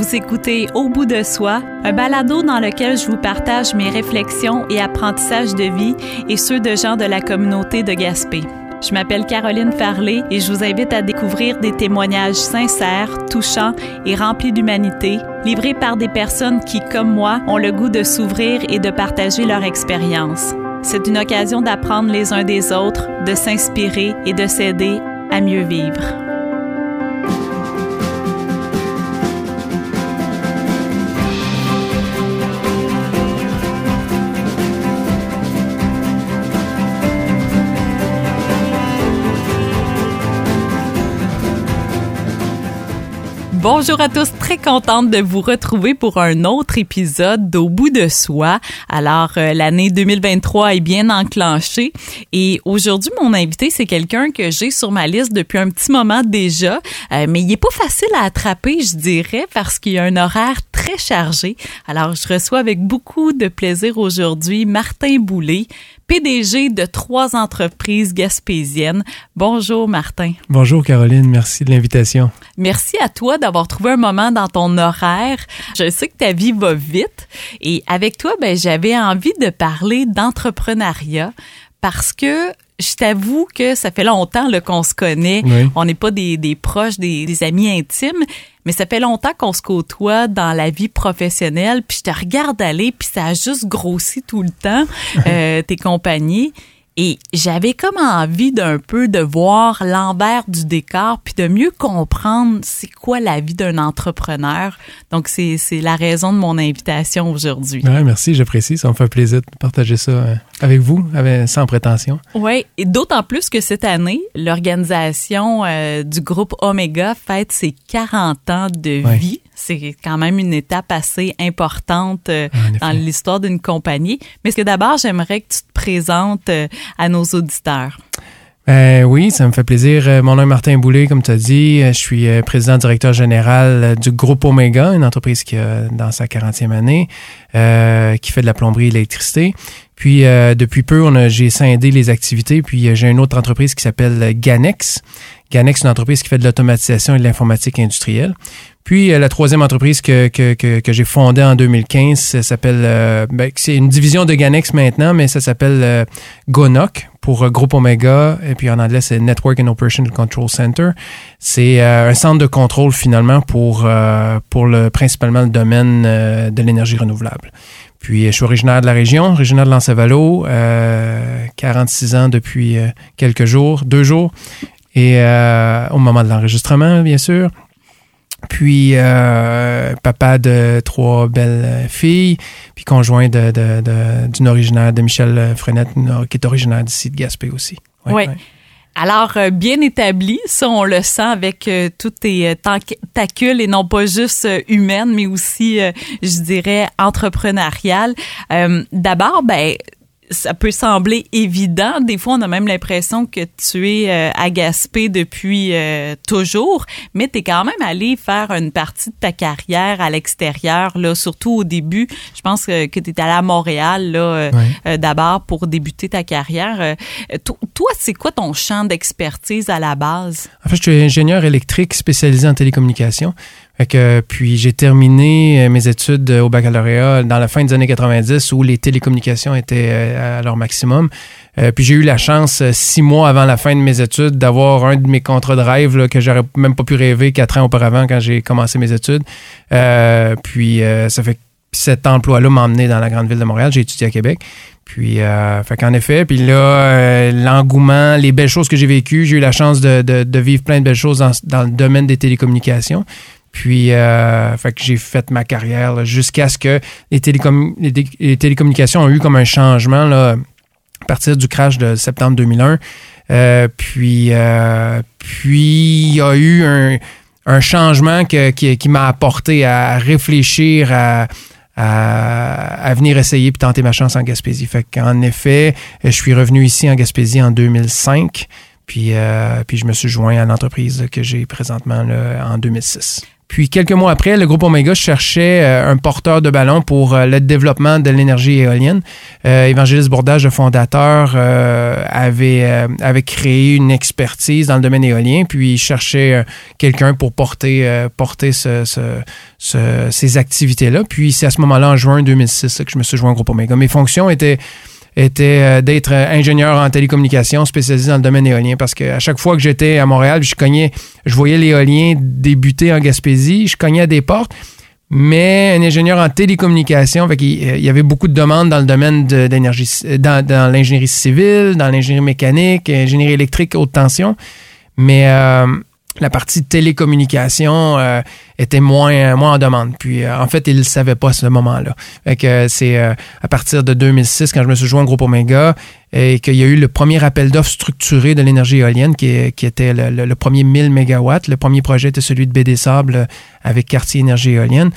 Vous écoutez Au bout de soi, un balado dans lequel je vous partage mes réflexions et apprentissages de vie et ceux de gens de la communauté de Gaspé. Je m'appelle Caroline Farley et je vous invite à découvrir des témoignages sincères, touchants et remplis d'humanité, livrés par des personnes qui, comme moi, ont le goût de s'ouvrir et de partager leur expérience. C'est une occasion d'apprendre les uns des autres, de s'inspirer et de s'aider à mieux vivre. Bonjour à tous, très contente de vous retrouver pour un autre épisode d'Au bout de soi. Alors, euh, l'année 2023 est bien enclenchée et aujourd'hui, mon invité, c'est quelqu'un que j'ai sur ma liste depuis un petit moment déjà, euh, mais il est pas facile à attraper, je dirais, parce qu'il y a un horaire très chargé. Alors, je reçois avec beaucoup de plaisir aujourd'hui Martin Boulay, PDG de trois entreprises gaspésiennes. Bonjour Martin. Bonjour Caroline, merci de l'invitation. Merci à toi d'avoir trouvé un moment dans ton horaire. Je sais que ta vie va vite et avec toi, ben, j'avais envie de parler d'entrepreneuriat parce que je t'avoue que ça fait longtemps qu'on se connaît. On n'est pas des, proches, des, amis intimes, mais ça fait longtemps qu'on se côtoie dans la vie professionnelle. Puis je te regarde aller, puis ça a juste grossi tout le temps, euh, tes compagnies. Et j'avais comme envie d'un peu de voir l'envers du décor, puis de mieux comprendre c'est quoi la vie d'un entrepreneur. Donc, c'est la raison de mon invitation aujourd'hui. Ouais, merci, j'apprécie. Ça me fait plaisir de partager ça euh, avec vous, avec, sans prétention. Oui, et d'autant plus que cette année, l'organisation euh, du groupe Omega fête ses 40 ans de vie c'est quand même une étape assez importante euh, dans l'histoire d'une compagnie. Mais est-ce que d'abord, j'aimerais que tu te présentes euh, à nos auditeurs? Euh, oui, ça me fait plaisir. Mon nom est Martin Boulay, comme tu as dit. Je suis président directeur général du groupe Omega, une entreprise qui a dans sa 40e année, qui fait de la plomberie et l'électricité. Puis depuis peu, j'ai scindé les activités. Puis j'ai une autre entreprise qui s'appelle Ganex. Ganex, c'est une entreprise qui fait de l'automatisation et de l'informatique industrielle. Puis euh, la troisième entreprise que, que, que, que j'ai fondée en 2015, ça s'appelle, euh, ben, c'est une division de Ganex maintenant, mais ça s'appelle euh, GONOC pour Groupe Omega, et puis en anglais c'est Network and Operation Control Center. C'est un centre de contrôle finalement pour, pour le, principalement le domaine de l'énergie renouvelable. Puis je suis originaire de la région, originaire de Lancevalo, 46 ans depuis quelques jours, deux jours, et au moment de l'enregistrement bien sûr. Puis euh, papa de trois belles filles, puis conjoint d'une de, originaire de Michel Frenette, qui est originaire d'ici de Gaspé aussi. oui. Alors, euh, bien établi, ça, on le sent avec euh, toutes tes tentacules et non pas juste humaines, mais aussi, je dirais, entrepreneuriales. D'abord, ben, ça peut sembler évident. Des fois, on a même l'impression que tu es euh, agacé depuis euh, toujours, mais tu es quand même allé faire une partie de ta carrière à l'extérieur, là, surtout au début. Je pense que, que tu es allé à Montréal là, euh, d'abord pour débuter ta carrière. toi, c'est quoi ton champ d'expertise à la base? En fait, je suis ingénieur électrique spécialisé en télécommunications puis j'ai terminé euh, mes études au baccalauréat dans la fin des années 90 où les télécommunications étaient euh, à leur maximum. Euh, puis j'ai eu la chance, six mois avant la fin de mes études, d'avoir un de mes contrats de rêve que j'aurais même pas pu rêver quatre ans auparavant quand j'ai commencé mes études. puis ça fait cet emploi-là m'a emmené dans la grande ville de Montréal. J'ai étudié à Québec. Puis, euh, fait qu'en effet, puis là, l'engouement, les belles choses que j'ai vécues, j'ai eu la chance de, vivre plein de belles choses dans, le domaine des télécommunications. Puis, euh, fait que j'ai fait ma carrière jusqu'à ce que les, télécommunications ont eu comme un changement là, à partir du crash de septembre 2001. Euh, puis, euh, puis, il y a eu un, changement qui, m'a apporté à réfléchir à, venir essayer puis tenter ma chance en Gaspésie. Fait qu'en effet, je suis revenu ici en Gaspésie en 2005. Puis, puis je me suis joint à l'entreprise que j'ai présentement en 2006 Puis quelques mois après, le groupe Omega cherchait euh, un porteur de ballon pour euh, le développement de l'énergie éolienne. Euh, Évangéliste Bourdage, le fondateur, avait, avait créé une expertise dans le domaine éolien, puis il cherchait quelqu'un pour porter, porter ce, ces activités-là. Puis c'est à ce moment-là, en juin 2006, que je me suis joint au groupe Omega. Mes fonctions étaient était euh, d'être ingénieur en télécommunication spécialisé dans le domaine éolien. Parce qu'à chaque fois que j'étais à Montréal, je cognais, je voyais l'éolien débuter en Gaspésie, je cognais à des portes, mais un ingénieur en télécommunication, fait il, y avait beaucoup de demandes dans le domaine d'énergie, dans, dans l'ingénierie civile, dans l'ingénierie mécanique, ingénierie électrique haute tension, mais euh, la partie télécommunication euh, était moins, moins en demande. Puis, euh, en fait, il ne le savait pas à ce moment-là. que c'est euh, à partir de 2006, quand je me suis joint au groupe Omega, et qu'il y a eu le premier appel d'offres structuré de l'énergie éolienne, qui, était le, premier 1000 MW. Le premier projet était celui de BD Sable avec Quartier Énergie éolienne.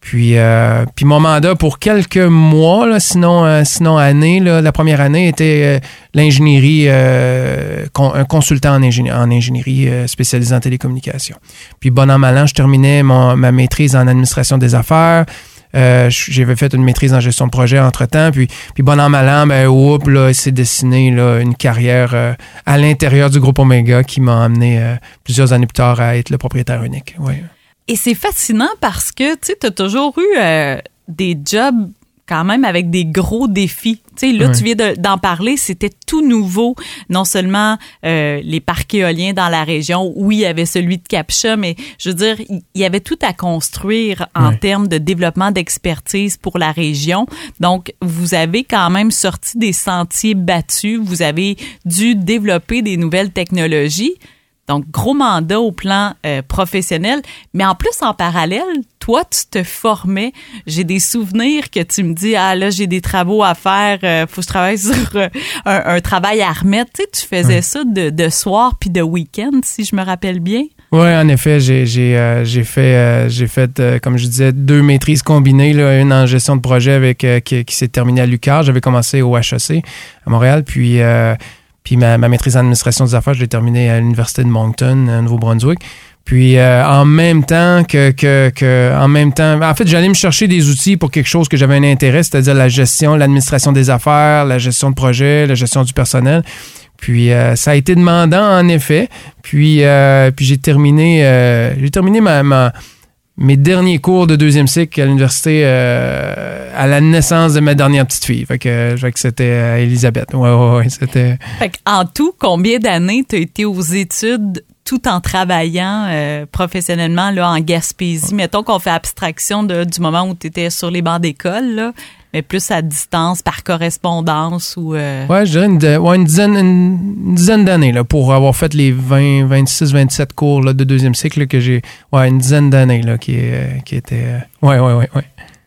Puis, euh, puis mon mandat pour quelques mois, sinon, euh, sinon année, la première année était euh, l'ingénierie, un consultant en, ingénierie, spécialisé en télécommunications. Puis bon an, mal an, je terminais ma maîtrise en administration des affaires. J'avais fait une maîtrise en gestion de projet entre-temps. Puis, puis bon an, mal an, ben, oups, là, s'est dessiné là, une carrière à l'intérieur du groupe Omega qui m'a amené plusieurs années plus tard à être le propriétaire unique. Ouais. Et c'est fascinant parce que tu as toujours eu euh, des jobs quand même avec des gros défis. Tu sais, là, tu viens d'en parler, c'était tout nouveau. Non seulement euh, les parcs éoliens dans la région, oui, il y avait celui de Capcha, mais je veux dire, il y avait tout à construire en termes de développement d'expertise pour la région. Donc, vous avez quand même sorti des sentiers battus, vous avez dû développer des nouvelles technologies. Donc, gros mandat au plan euh, professionnel. Mais en plus, en parallèle, toi, tu te formais. J'ai des souvenirs que tu me dis, ah là, j'ai des travaux à faire, euh, faut que je travaille sur euh, un, travail à remettre. Tu, sais, tu faisais ça de, soir puis de week-end, si je me rappelle bien. Oui, en effet, j'ai fait, j'ai fait comme je disais, deux maîtrises combinées, là, une en gestion de projet avec qui, s'est terminée à l'UQAR. J'avais commencé au HEC à Montréal, puis puis ma, maîtrise en administration des affaires, je l'ai terminée à l'Université de Moncton, au Nouveau-Brunswick. Puis euh, en même temps que, que, en même temps, en fait, j'allais me chercher des outils pour quelque chose que j'avais un intérêt, c'est-à-dire la gestion, l'administration des affaires, la gestion de projet, la gestion du personnel. Puis euh, ça a été demandant en effet. Puis euh, puis j'ai terminé j'ai terminé ma mes derniers cours de deuxième cycle à l'université euh, à la naissance de ma dernière petite fille. Fait que, que c'était euh, Elisabeth. Ouais, ouais, ouais, c'était. Fait en tout, combien d'années tu as été aux études tout en travaillant euh, professionnellement là, en Gaspésie? Mettons qu'on fait abstraction de, du moment où tu étais sur les bancs d'école. Mais plus à distance, par correspondance ou... Euh... Ouais, je dirais une, dizaine, une dizaine d'années là, pour avoir fait les 20, 26, 27 cours là, de deuxième cycle que j'ai... Ouais, une dizaine d'années là, qui, qui était... Euh, ouais, ouais, ouais, ouais.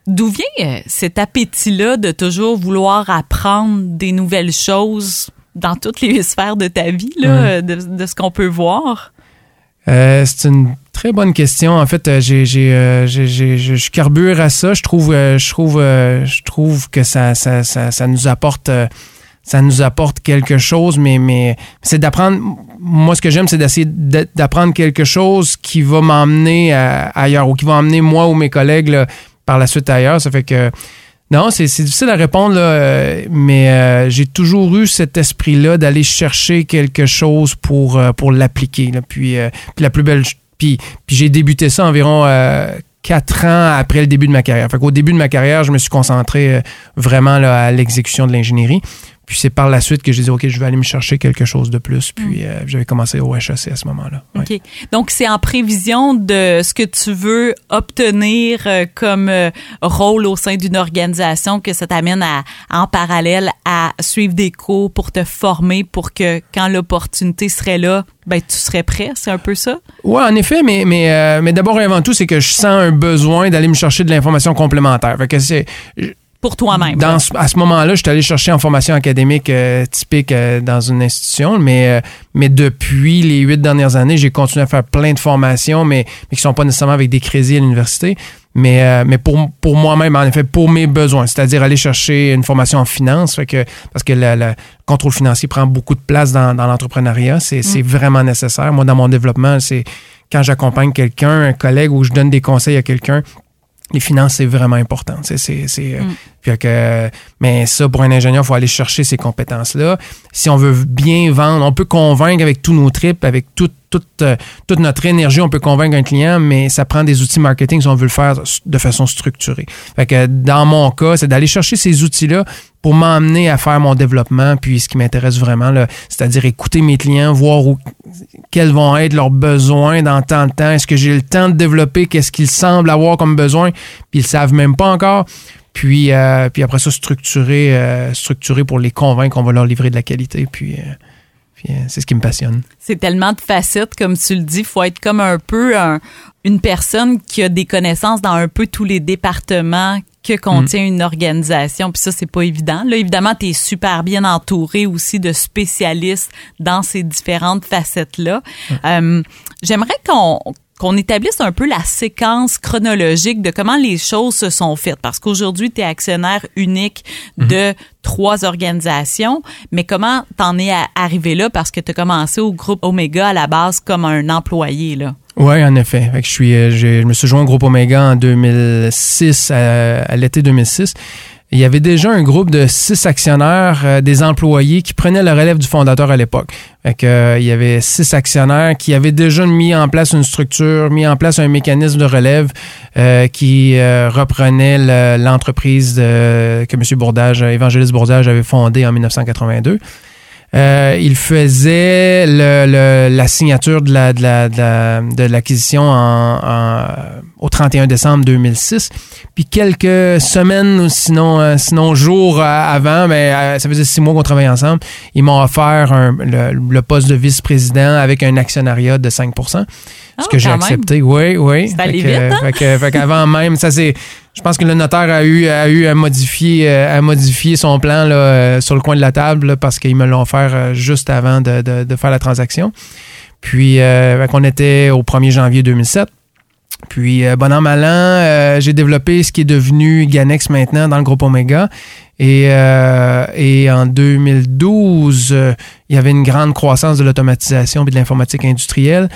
D'où vient euh, cet appétit-là de toujours vouloir apprendre des nouvelles choses dans toutes les sphères de ta vie, là, de, de ce qu'on peut voir? Euh, c'est une très bonne question. En fait, euh, j'ai, j'ai, euh, je carbure à ça. Je trouve, je trouve, je trouve que ça, ça, ça, ça, nous apporte, ça nous apporte quelque chose, mais, mais c'est d'apprendre. Moi, ce que j'aime, c'est d'essayer d'apprendre quelque chose qui va m'emmener ailleurs ou qui va emmener moi ou mes collègues par la suite ailleurs. Ça fait que non, c'est difficile à répondre, euh, mais euh, j'ai toujours eu cet esprit-là d'aller chercher quelque chose pour, euh, l'appliquer. Puis, la plus belle. Puis, j'ai débuté ça environ quatre ans après le début de ma carrière. Fait qu'au début de ma carrière, je me suis concentré vraiment là, à l'exécution de l'ingénierie. Puis c'est par la suite que j'ai dit, OK, je vais aller me chercher quelque chose de plus. Puis mm. euh, j'avais commencé au HEC à ce moment-là. OK. Donc, c'est en prévision de ce que tu veux obtenir euh, comme euh, rôle au sein d'une organisation que ça t'amène à, en parallèle à suivre des cours pour te former pour que quand l'opportunité serait là, ben, tu serais prêt. C'est un peu ça? Oui, en effet, mais, mais, mais d'abord et avant tout, c'est que je sens un besoin d'aller me chercher de l'information complémentaire. Fait que c'est pour toi-même. à ce moment-là, je suis allé chercher en formation académique euh, typique euh, dans une institution, mais, euh, mais depuis les huit dernières années, j'ai continué à faire plein de formations, mais, mais qui sont pas nécessairement avec des crédits à l'université, mais, mais pour, pour moi-même, en effet, pour mes besoins, c'est-à-dire aller chercher une formation en finance, fait que, parce que le contrôle financier prend beaucoup de place dans, dans l'entrepreneuriat, c'est mm. vraiment nécessaire. Moi, dans mon développement, c'est quand j'accompagne quelqu'un, un collègue, ou je donne des conseils à quelqu'un, les finances, c'est vraiment important. C'est, c'est, mm. que, mais ça, pour un ingénieur, il faut aller chercher ces compétences-là. Si on veut bien vendre, on peut convaincre avec tous nos tripes, avec toute, toute, euh, toute notre énergie, on peut convaincre un client, mais ça prend des outils marketing si on veut le faire de façon structurée. Fait que dans mon cas, c'est d'aller chercher ces outils-là pour m'emmener à faire mon développement, puis ce qui m'intéresse vraiment, c'est-à-dire écouter mes clients, voir où, quels vont être leurs besoins dans tant de temps. Est-ce que j'ai le temps de développer? Qu'est-ce qu'ils semblent avoir comme besoin, puis ils savent même pas encore. Puis, euh, puis après ça, structurer, euh, structurer pour les convaincre qu'on va leur livrer de la qualité. Puis, euh, c'est ce qui me passionne. C'est tellement de facettes, comme tu le dis. Il faut être comme un peu une personne qui a des connaissances dans un peu tous les départements que contient une organisation. Puis ça, c'est pas évident. Là, évidemment, tu es super bien entouré aussi de spécialistes dans ces différentes facettes-là. Euh, j'aimerais qu'on qu'on établisse un peu la séquence chronologique de comment les choses se sont faites. Parce qu'aujourd'hui, tu es actionnaire unique mhm. de trois organisations, mais comment t'en es arrivé là? Parce que tu as commencé au groupe Omega à la base comme un employé, là. Oui, en effet. je, suis, euh, je, me suis joint au groupe Omega en 2006, à, l'été 2006. Il y avait déjà un groupe de six actionnaires, euh, des employés qui prenaient le relève du fondateur à l'époque. Euh, il y avait six actionnaires qui avaient déjà mis en place une structure, mis en place un mécanisme de relève qui reprenait l'entreprise que M. Bourdage, Évangéliste Bourdage, avait fondée en 1982. Euh, il faisait le, la signature de la, de la, de l'acquisition en, au 31 décembre 2006. Puis quelques semaines sinon, euh, sinon jours avant, mais ben, ça faisait six mois qu'on travaillait ensemble, ils m'ont offert le, poste de vice-président avec un actionnariat de 5 ce que j'ai accepté. Oui, oui. C'est allé vite, hein? fait, qu'avant même, ça c'est. Je pense que le notaire a eu, a eu à modifier, euh, à modifier son plan là, euh, sur le coin de la table parce qu'ils me l'ont offert euh, juste avant de, de, faire la transaction. Puis, euh, on était au 1er janvier 2007. Puis, bon an, mal an, j'ai développé ce qui est devenu Ganex maintenant dans le groupe Omega. Et, et en 2012, il y avait une grande croissance de l'automatisation et de l'informatique industrielle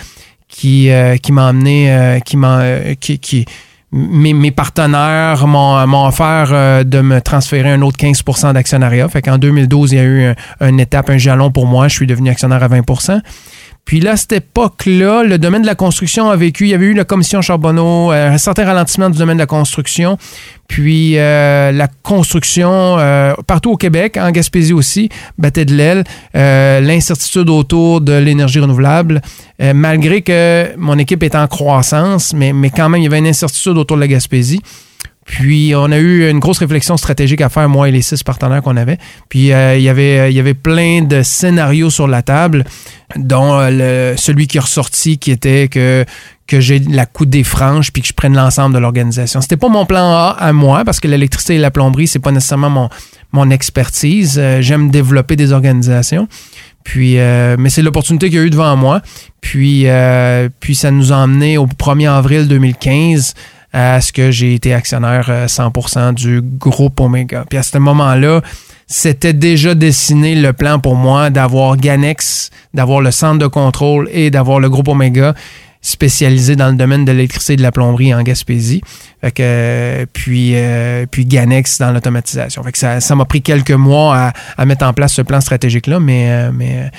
qui, euh, qui m'a amené, euh, qui m'a, euh, qui, qui mes, mes, partenaires m'ont, offert de me transférer un autre 15% d'actionnariat. Fait qu'en 2012, il y a eu une étape, un jalon pour moi. Je suis devenu actionnaire à 20 puis là, cette époque-là, le domaine de la construction a vécu, il y avait eu la commission Charbonneau, euh, un certain ralentissement du domaine de la construction, puis euh, la construction euh, partout au Québec, en Gaspésie aussi, battait de l'aile, l'incertitude autour de l'énergie renouvelable, malgré que mon équipe est en croissance, mais, mais quand même, il y avait une incertitude autour de la Gaspésie. Puis on a eu une grosse réflexion stratégique à faire, moi et les six partenaires qu'on avait. Puis euh, il, y avait, il y avait plein de scénarios sur la table, dont euh, celui qui est ressorti, qui était que que j'ai la coupe des franges puis que je prenne l'ensemble de l'organisation. C'était pas mon plan A à moi parce que l'électricité et la plomberie c'est pas nécessairement mon mon expertise. Euh, j'aime développer des organisations. Puis, mais c'est l'opportunité qu'il y a eu devant moi. Puis, puis ça nous a emmené au 1er avril 2015 à ce que j'ai été actionnaire 100% euh, du groupe Omega. Puis à ce moment-là, c'était déjà dessiné le plan pour moi d'avoir Ganex, d'avoir le centre de contrôle et d'avoir le groupe Omega spécialisé dans le domaine de l'électricité et de la plomberie en Gaspésie. Fait que, puis, euh, puis Ganex dans l'automatisation. Fait que ça, ça m'a pris quelques mois à, mettre en place ce plan stratégique-là, mais, euh, mais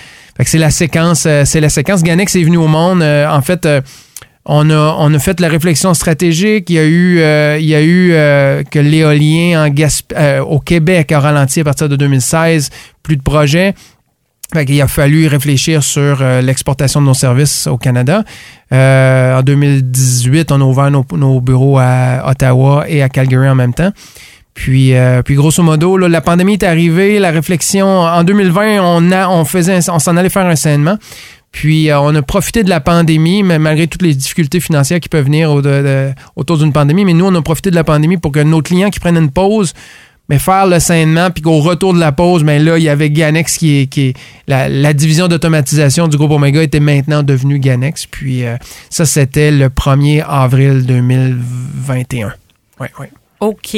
c'est la séquence, c'est la séquence. Ganex est venu au monde. en fait, on a, on a fait la réflexion stratégique. Il y a eu, euh, il y a eu euh, que l'éolien en euh, au Québec a ralenti à partir de 2016, plus de projets. il a fallu réfléchir sur l'exportation de nos services au Canada. en 2018, on a ouvert nos, bureaux à Ottawa et à Calgary en même temps. Puis, puis grosso modo, la pandémie est arrivée, la réflexion en 2020, on a, on faisait, on s'en allait faire un saignement. Puis euh, on a profité de la pandémie, mais malgré toutes les difficultés financières qui peuvent venir autour d'une pandémie, mais nous, on a profité de la pandémie pour que nos clients qui prennent une pause, mais faire le sainement, puis qu'au retour de la pause, mais là, il y avait Ganex qui est, qui la, division d'automatisation du groupe Omega était maintenant devenue Ganex. Puis euh, ça, c'était le 1er avril 2021. Oui, oui. OK.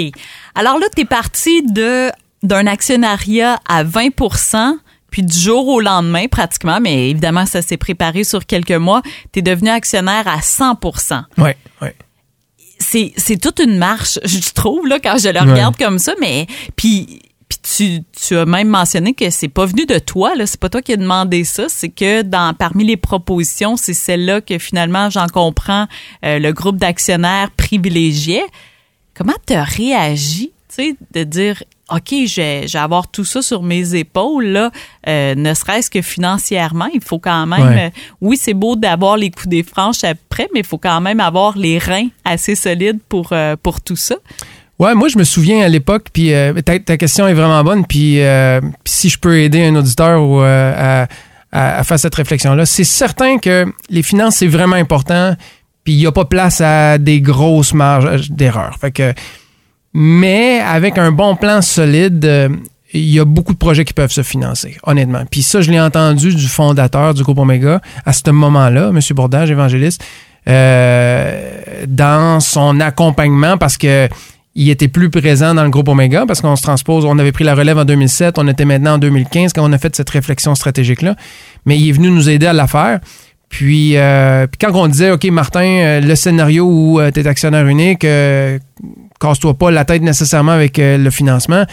Alors là, tu es parti d'un actionnariat à 20 Puis du jour au lendemain, pratiquement, mais évidemment, ça s'est préparé sur quelques mois, tu es devenu actionnaire à 100% Oui, oui. C'est, c'est toute une marche, je trouve, là, quand je le regarde comme ça, mais puis puis tu, tu, as même mentionné que c'est pas venu de toi, là, c'est pas toi qui as demandé ça, c'est que dans parmi les propositions, c'est celle-là que finalement j'en comprends euh, le groupe d'actionnaires privilégié. Comment tu as réagi, tu sais, de dire OK, je vais, avoir tout ça sur mes épaules, là, euh, ne serait-ce que financièrement. Il faut quand même. Euh, oui, c'est beau d'avoir les coups des franches après, mais il faut quand même avoir les reins assez solides pour, pour tout ça. Ouais, moi je me souviens à l'époque, puis euh, ta, question est vraiment bonne, puis euh, si je peux aider un auditeur ou, euh, à, faire cette réflexion-là, c'est certain que les finances c'est vraiment important, puis il n'y a pas place à des grosses marges d'erreur. Fait que, mais avec un bon plan solide, il y a beaucoup de projets qui peuvent se financer, honnêtement. Puis ça, je l'ai entendu du fondateur du groupe Omega à ce moment-là, M. Bourdage, évangéliste, dans son accompagnement, parce que il était plus présent dans le groupe Omega parce qu'on se transpose, on avait pris la relève en 2007, on était maintenant en 2015 quand on a fait cette réflexion stratégique-là. Mais il est venu nous aider à la faire. Puis, euh, puis quand on disait, OK, Martin, euh, le scénario où euh, tu es actionnaire unique, casse-toi pas la tête nécessairement avec le financement,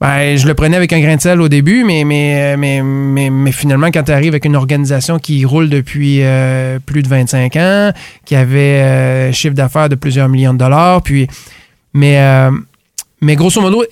ben, je le prenais avec un grain de sel au début, mais, mais, finalement, quand tu arrives avec une organisation qui roule depuis plus de 25 ans, qui avait un chiffre d'affaires de plusieurs millions de dollars, puis mais, euh, mais grosso modo,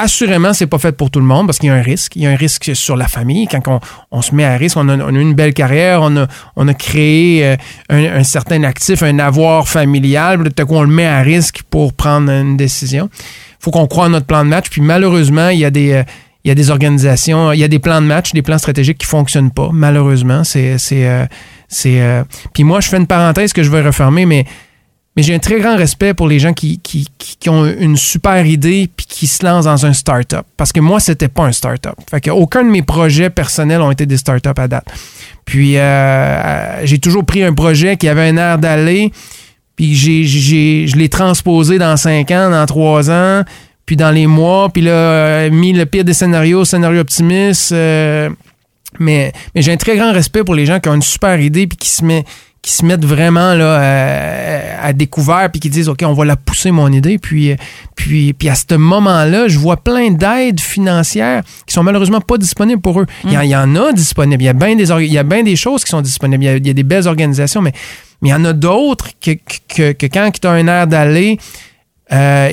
assurément, c'est pas fait pour tout le monde parce qu'il y a un risque. Il y a un risque sur la famille. Quand on, se met à risque, on a, une belle carrière, on a, on créé euh, un, certain actif, un avoir familial. Tout à coup, on le met à risque pour prendre une décision. Il faut qu'on croit en notre plan de match. Puis malheureusement, il y a des... Euh, il y a des organisations, il y a des plans de match, des plans stratégiques qui fonctionnent pas. Malheureusement, c'est c'est c'est. Puis moi, je fais une parenthèse que je vais refermer, mais mais j'ai un très grand respect pour les gens qui, qui, qui, ont une super idée puis qui se lancent dans un start-up. Parce que moi, c'était pas un start-up. Fait aucun de mes projets personnels ont été des start-up à date. Puis euh, j'ai toujours pris un projet qui avait un air d'aller, puis j'ai, j'ai, je l'ai transposé dans cinq ans, dans trois ans, puis dans les mois, puis là, euh, mis le pire des scénarios, scénario optimiste. Euh, mais, mais j'ai un très grand respect pour les gens qui ont une super idée puis qui se mettent qui se mettent vraiment là, euh, à, découvert puis qui disent OK, on va la pousser mon idée. Puis, puis, puis à ce moment-là, je vois plein d'aides financières qui sont malheureusement pas disponibles pour eux. Il, y, en a disponibles. Il y a bien des, il y a bien des choses qui sont disponibles. Il y a, des belles organisations, mais, mais il y en a d'autres que, que, que quand tu as un air d'aller, euh,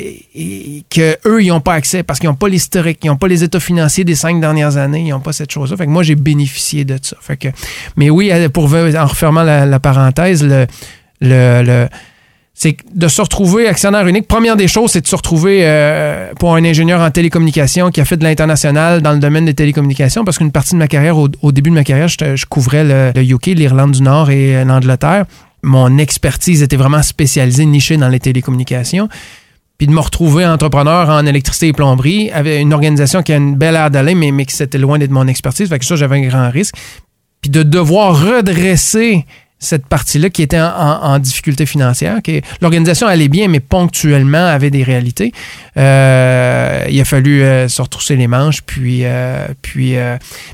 que eux ils n'ont pas accès parce qu'ils n'ont pas l'historique, ils n'ont pas les états financiers des cinq dernières années, ils n'ont pas cette chose-là. Fait que moi j'ai bénéficié de ça. Fait que, mais oui, euh, pour en refermant la, parenthèse, le, le, c'est de se retrouver actionnaire unique. Première des choses, c'est de se retrouver euh, pour un ingénieur en télécommunication qui a fait de l'international dans le domaine des télécommunications, parce qu'une partie de ma carrière, au, début de ma carrière, je, couvrais le, le UK, l'Irlande du Nord et l'Angleterre. Mon expertise était vraiment spécialisée, nichée dans les télécommunications puis de me retrouver entrepreneur en électricité et plomberie, avec une organisation qui a une belle air d'aller, mais, mais qui c'était loin d'être mon expertise. Fait que ça, j'avais un grand risque. Puis de devoir redresser cette partie-là qui était en, difficulté financière. L'organisation allait bien, mais ponctuellement avait des réalités. Euh, il a fallu euh, se retrousser les manches. Puis, euh, puis,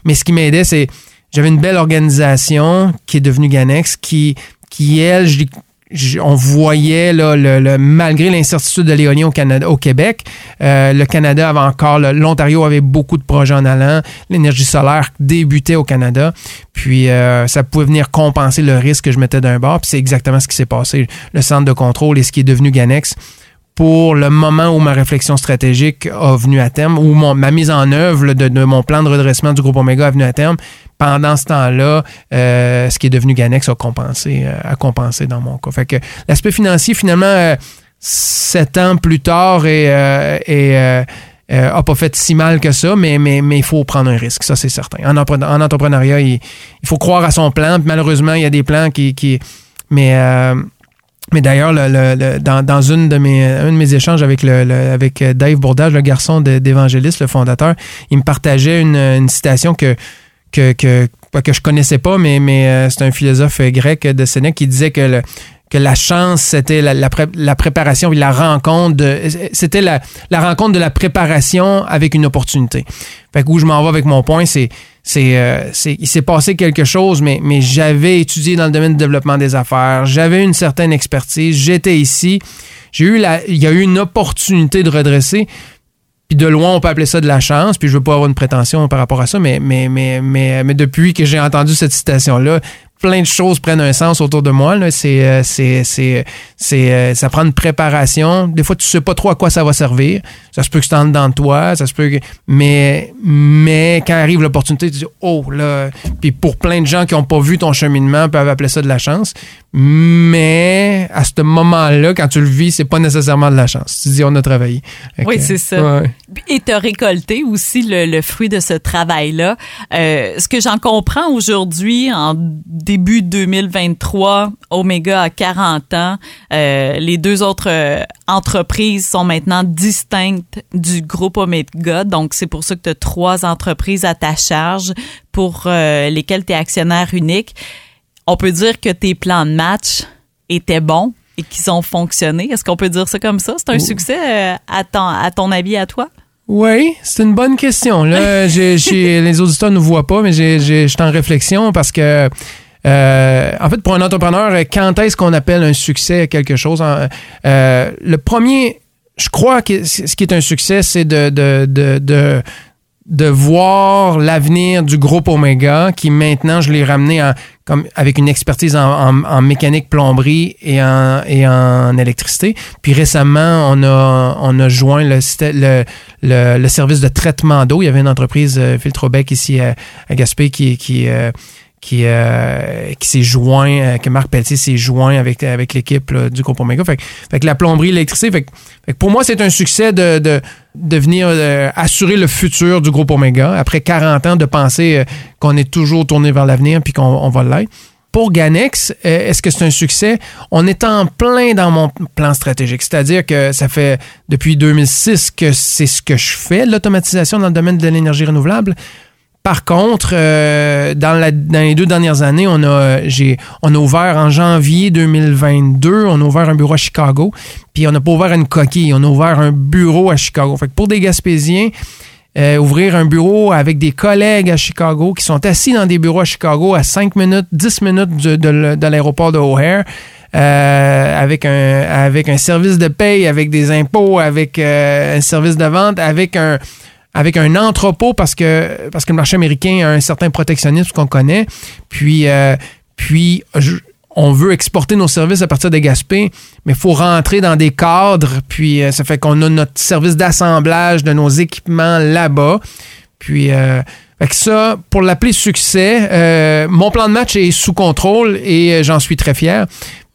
mais ce qui m'aidait, c'est j'avais une belle organisation qui est devenue Ganex, qui, qui elle, je on voyait là, le, malgré l'incertitude de l'éolien au Canada, au Québec, euh, le Canada avait encore, l'Ontario avait beaucoup de projets en allant, l'énergie solaire débutait au Canada, puis euh, ça pouvait venir compenser le risque que je mettais d'un bord, puis c'est exactement ce qui s'est passé. Le centre de contrôle et ce qui est devenu Ganex, pour le moment où ma réflexion stratégique a venu à terme, où ma mise en œuvre de, mon plan de redressement du groupe Omega a venu à terme, pendant ce temps-là, euh, ce qui est devenu Ganex a compensé, euh, a compensé dans mon cas. Fait que l'aspect financier, finalement, euh, sept ans plus tard, et, pas fait si mal que ça, mais, mais, mais il faut prendre un risque, ça c'est certain. En, en entrepreneuriat, il, faut croire à son plan. Malheureusement, il y a des plans qui. qui mais mais d'ailleurs, le, dans, une de mes, un de mes échanges avec, avec Dave Bourdage, le garçon d'évangéliste, le fondateur, il me partageait une, citation que que, que, que je connaissais pas, mais, euh, c'est un philosophe grec de Sénèque qui disait que que la chance, c'était la, la, préparation rencontre. C'était la, la, rencontre de la préparation avec une opportunité. Fait que où je m'en vais avec mon point, c'est c'est, c'est, il s'est passé quelque chose, mais, mais j'avais étudié dans le domaine du développement des affaires, j'avais une certaine expertise, j'étais ici, j'ai eu la, il y a eu une opportunité de redresser. Puis de loin, on peut appeler ça de la chance. Puis je veux pas avoir une prétention par rapport à ça, mais, mais, mais, mais, mais depuis que j'ai entendu cette citation-là, plein de choses prennent un sens autour de moi. C'est, c'est, c'est, c'est, ça prend une préparation. Des fois, tu sais pas trop à quoi ça va servir. Ça se peut que c'est en dedans de toi, ça peut que... Mais, mais quand arrive l'opportunité, tu dis « Oh, là... » Puis pour plein de gens qui n'ont pas vu ton cheminement, peuvent appeler ça de la chance. Mais à ce moment-là, quand tu le vis, c'est pas nécessairement de la chance. Tu dis « On a travaillé. » Oui, c'est ça. Ouais. Et tu as récolté aussi le, le, fruit de ce travail-là. Euh, ce que j'en comprends aujourd'hui, en début 2023, Omega a 40 ans. Euh, les deux autres euh, entreprises sont maintenant distinctes du groupe Omega. Donc, c'est pour ça que tu as trois entreprises à ta charge pour euh, lesquelles tu es actionnaire unique. On peut dire que tes plans de match étaient bons et qu'ils ont fonctionné. Est-ce qu'on peut dire ça comme ça? C'est un succès euh, à, ton, à ton avis, à toi? Oui, c'est une bonne question. Là, les auditeurs ne voient pas, mais je suis en réflexion parce que euh, en fait, pour un entrepreneur, quand est-ce qu'on appelle un succès quelque chose? Euh, le premier, je crois que ce qui est un succès, c'est de, de, de, de, de voir l'avenir du groupe Omega, qui maintenant, je l'ai ramené en, comme, avec une expertise en, mécanique plomberie et en, et en électricité. Puis récemment, on a, on a joint le, le, le, service de traitement d'eau. Il y avait une entreprise, euh, Filtrobec, ici à, à Gaspé, qui, qui euh, qui, euh, qui s'est joint, euh, que Marc Pelletier s'est joint avec, avec l'équipe du groupe Omega. Fait, fait, que la plomberie, l'électricité, fait, fait, pour moi, c'est un succès de, de, de venir euh, assurer le futur du groupe Omega. Après 40 ans de penser euh, qu'on est toujours tourné vers l'avenir puis qu'on on va l'être. Pour Ganex, est-ce que c'est un succès? On est en plein dans mon plan stratégique. C'est-à-dire que ça fait depuis 2006 que c'est ce que je fais, l'automatisation dans le domaine de l'énergie renouvelable. Par contre, euh, dans, la, dans, les deux dernières années, on a, j'ai, on a ouvert en janvier 2022, on a ouvert un bureau à Chicago, puis on n'a pas ouvert une coquille, on a ouvert un bureau à Chicago. Fait que pour des Gaspésiens, euh, ouvrir un bureau avec des collègues à Chicago qui sont assis dans des bureaux à Chicago à 5 minutes, 10 minutes de, de, de l'aéroport de O'Hare, euh, avec, un, avec un service de paye, avec des impôts, avec euh, un service de vente, avec un avec un entrepôt parce que parce que le marché américain a un certain protectionnisme qu'on connaît. Puis euh, puis on veut exporter nos services à partir de Gaspé, mais il faut rentrer dans des cadres. Puis euh, ça fait qu'on a notre service d'assemblage de nos équipements là-bas. Puis euh, ça, pour l'appeler succès, euh, mon plan de match est sous contrôle et euh, j'en suis très fier.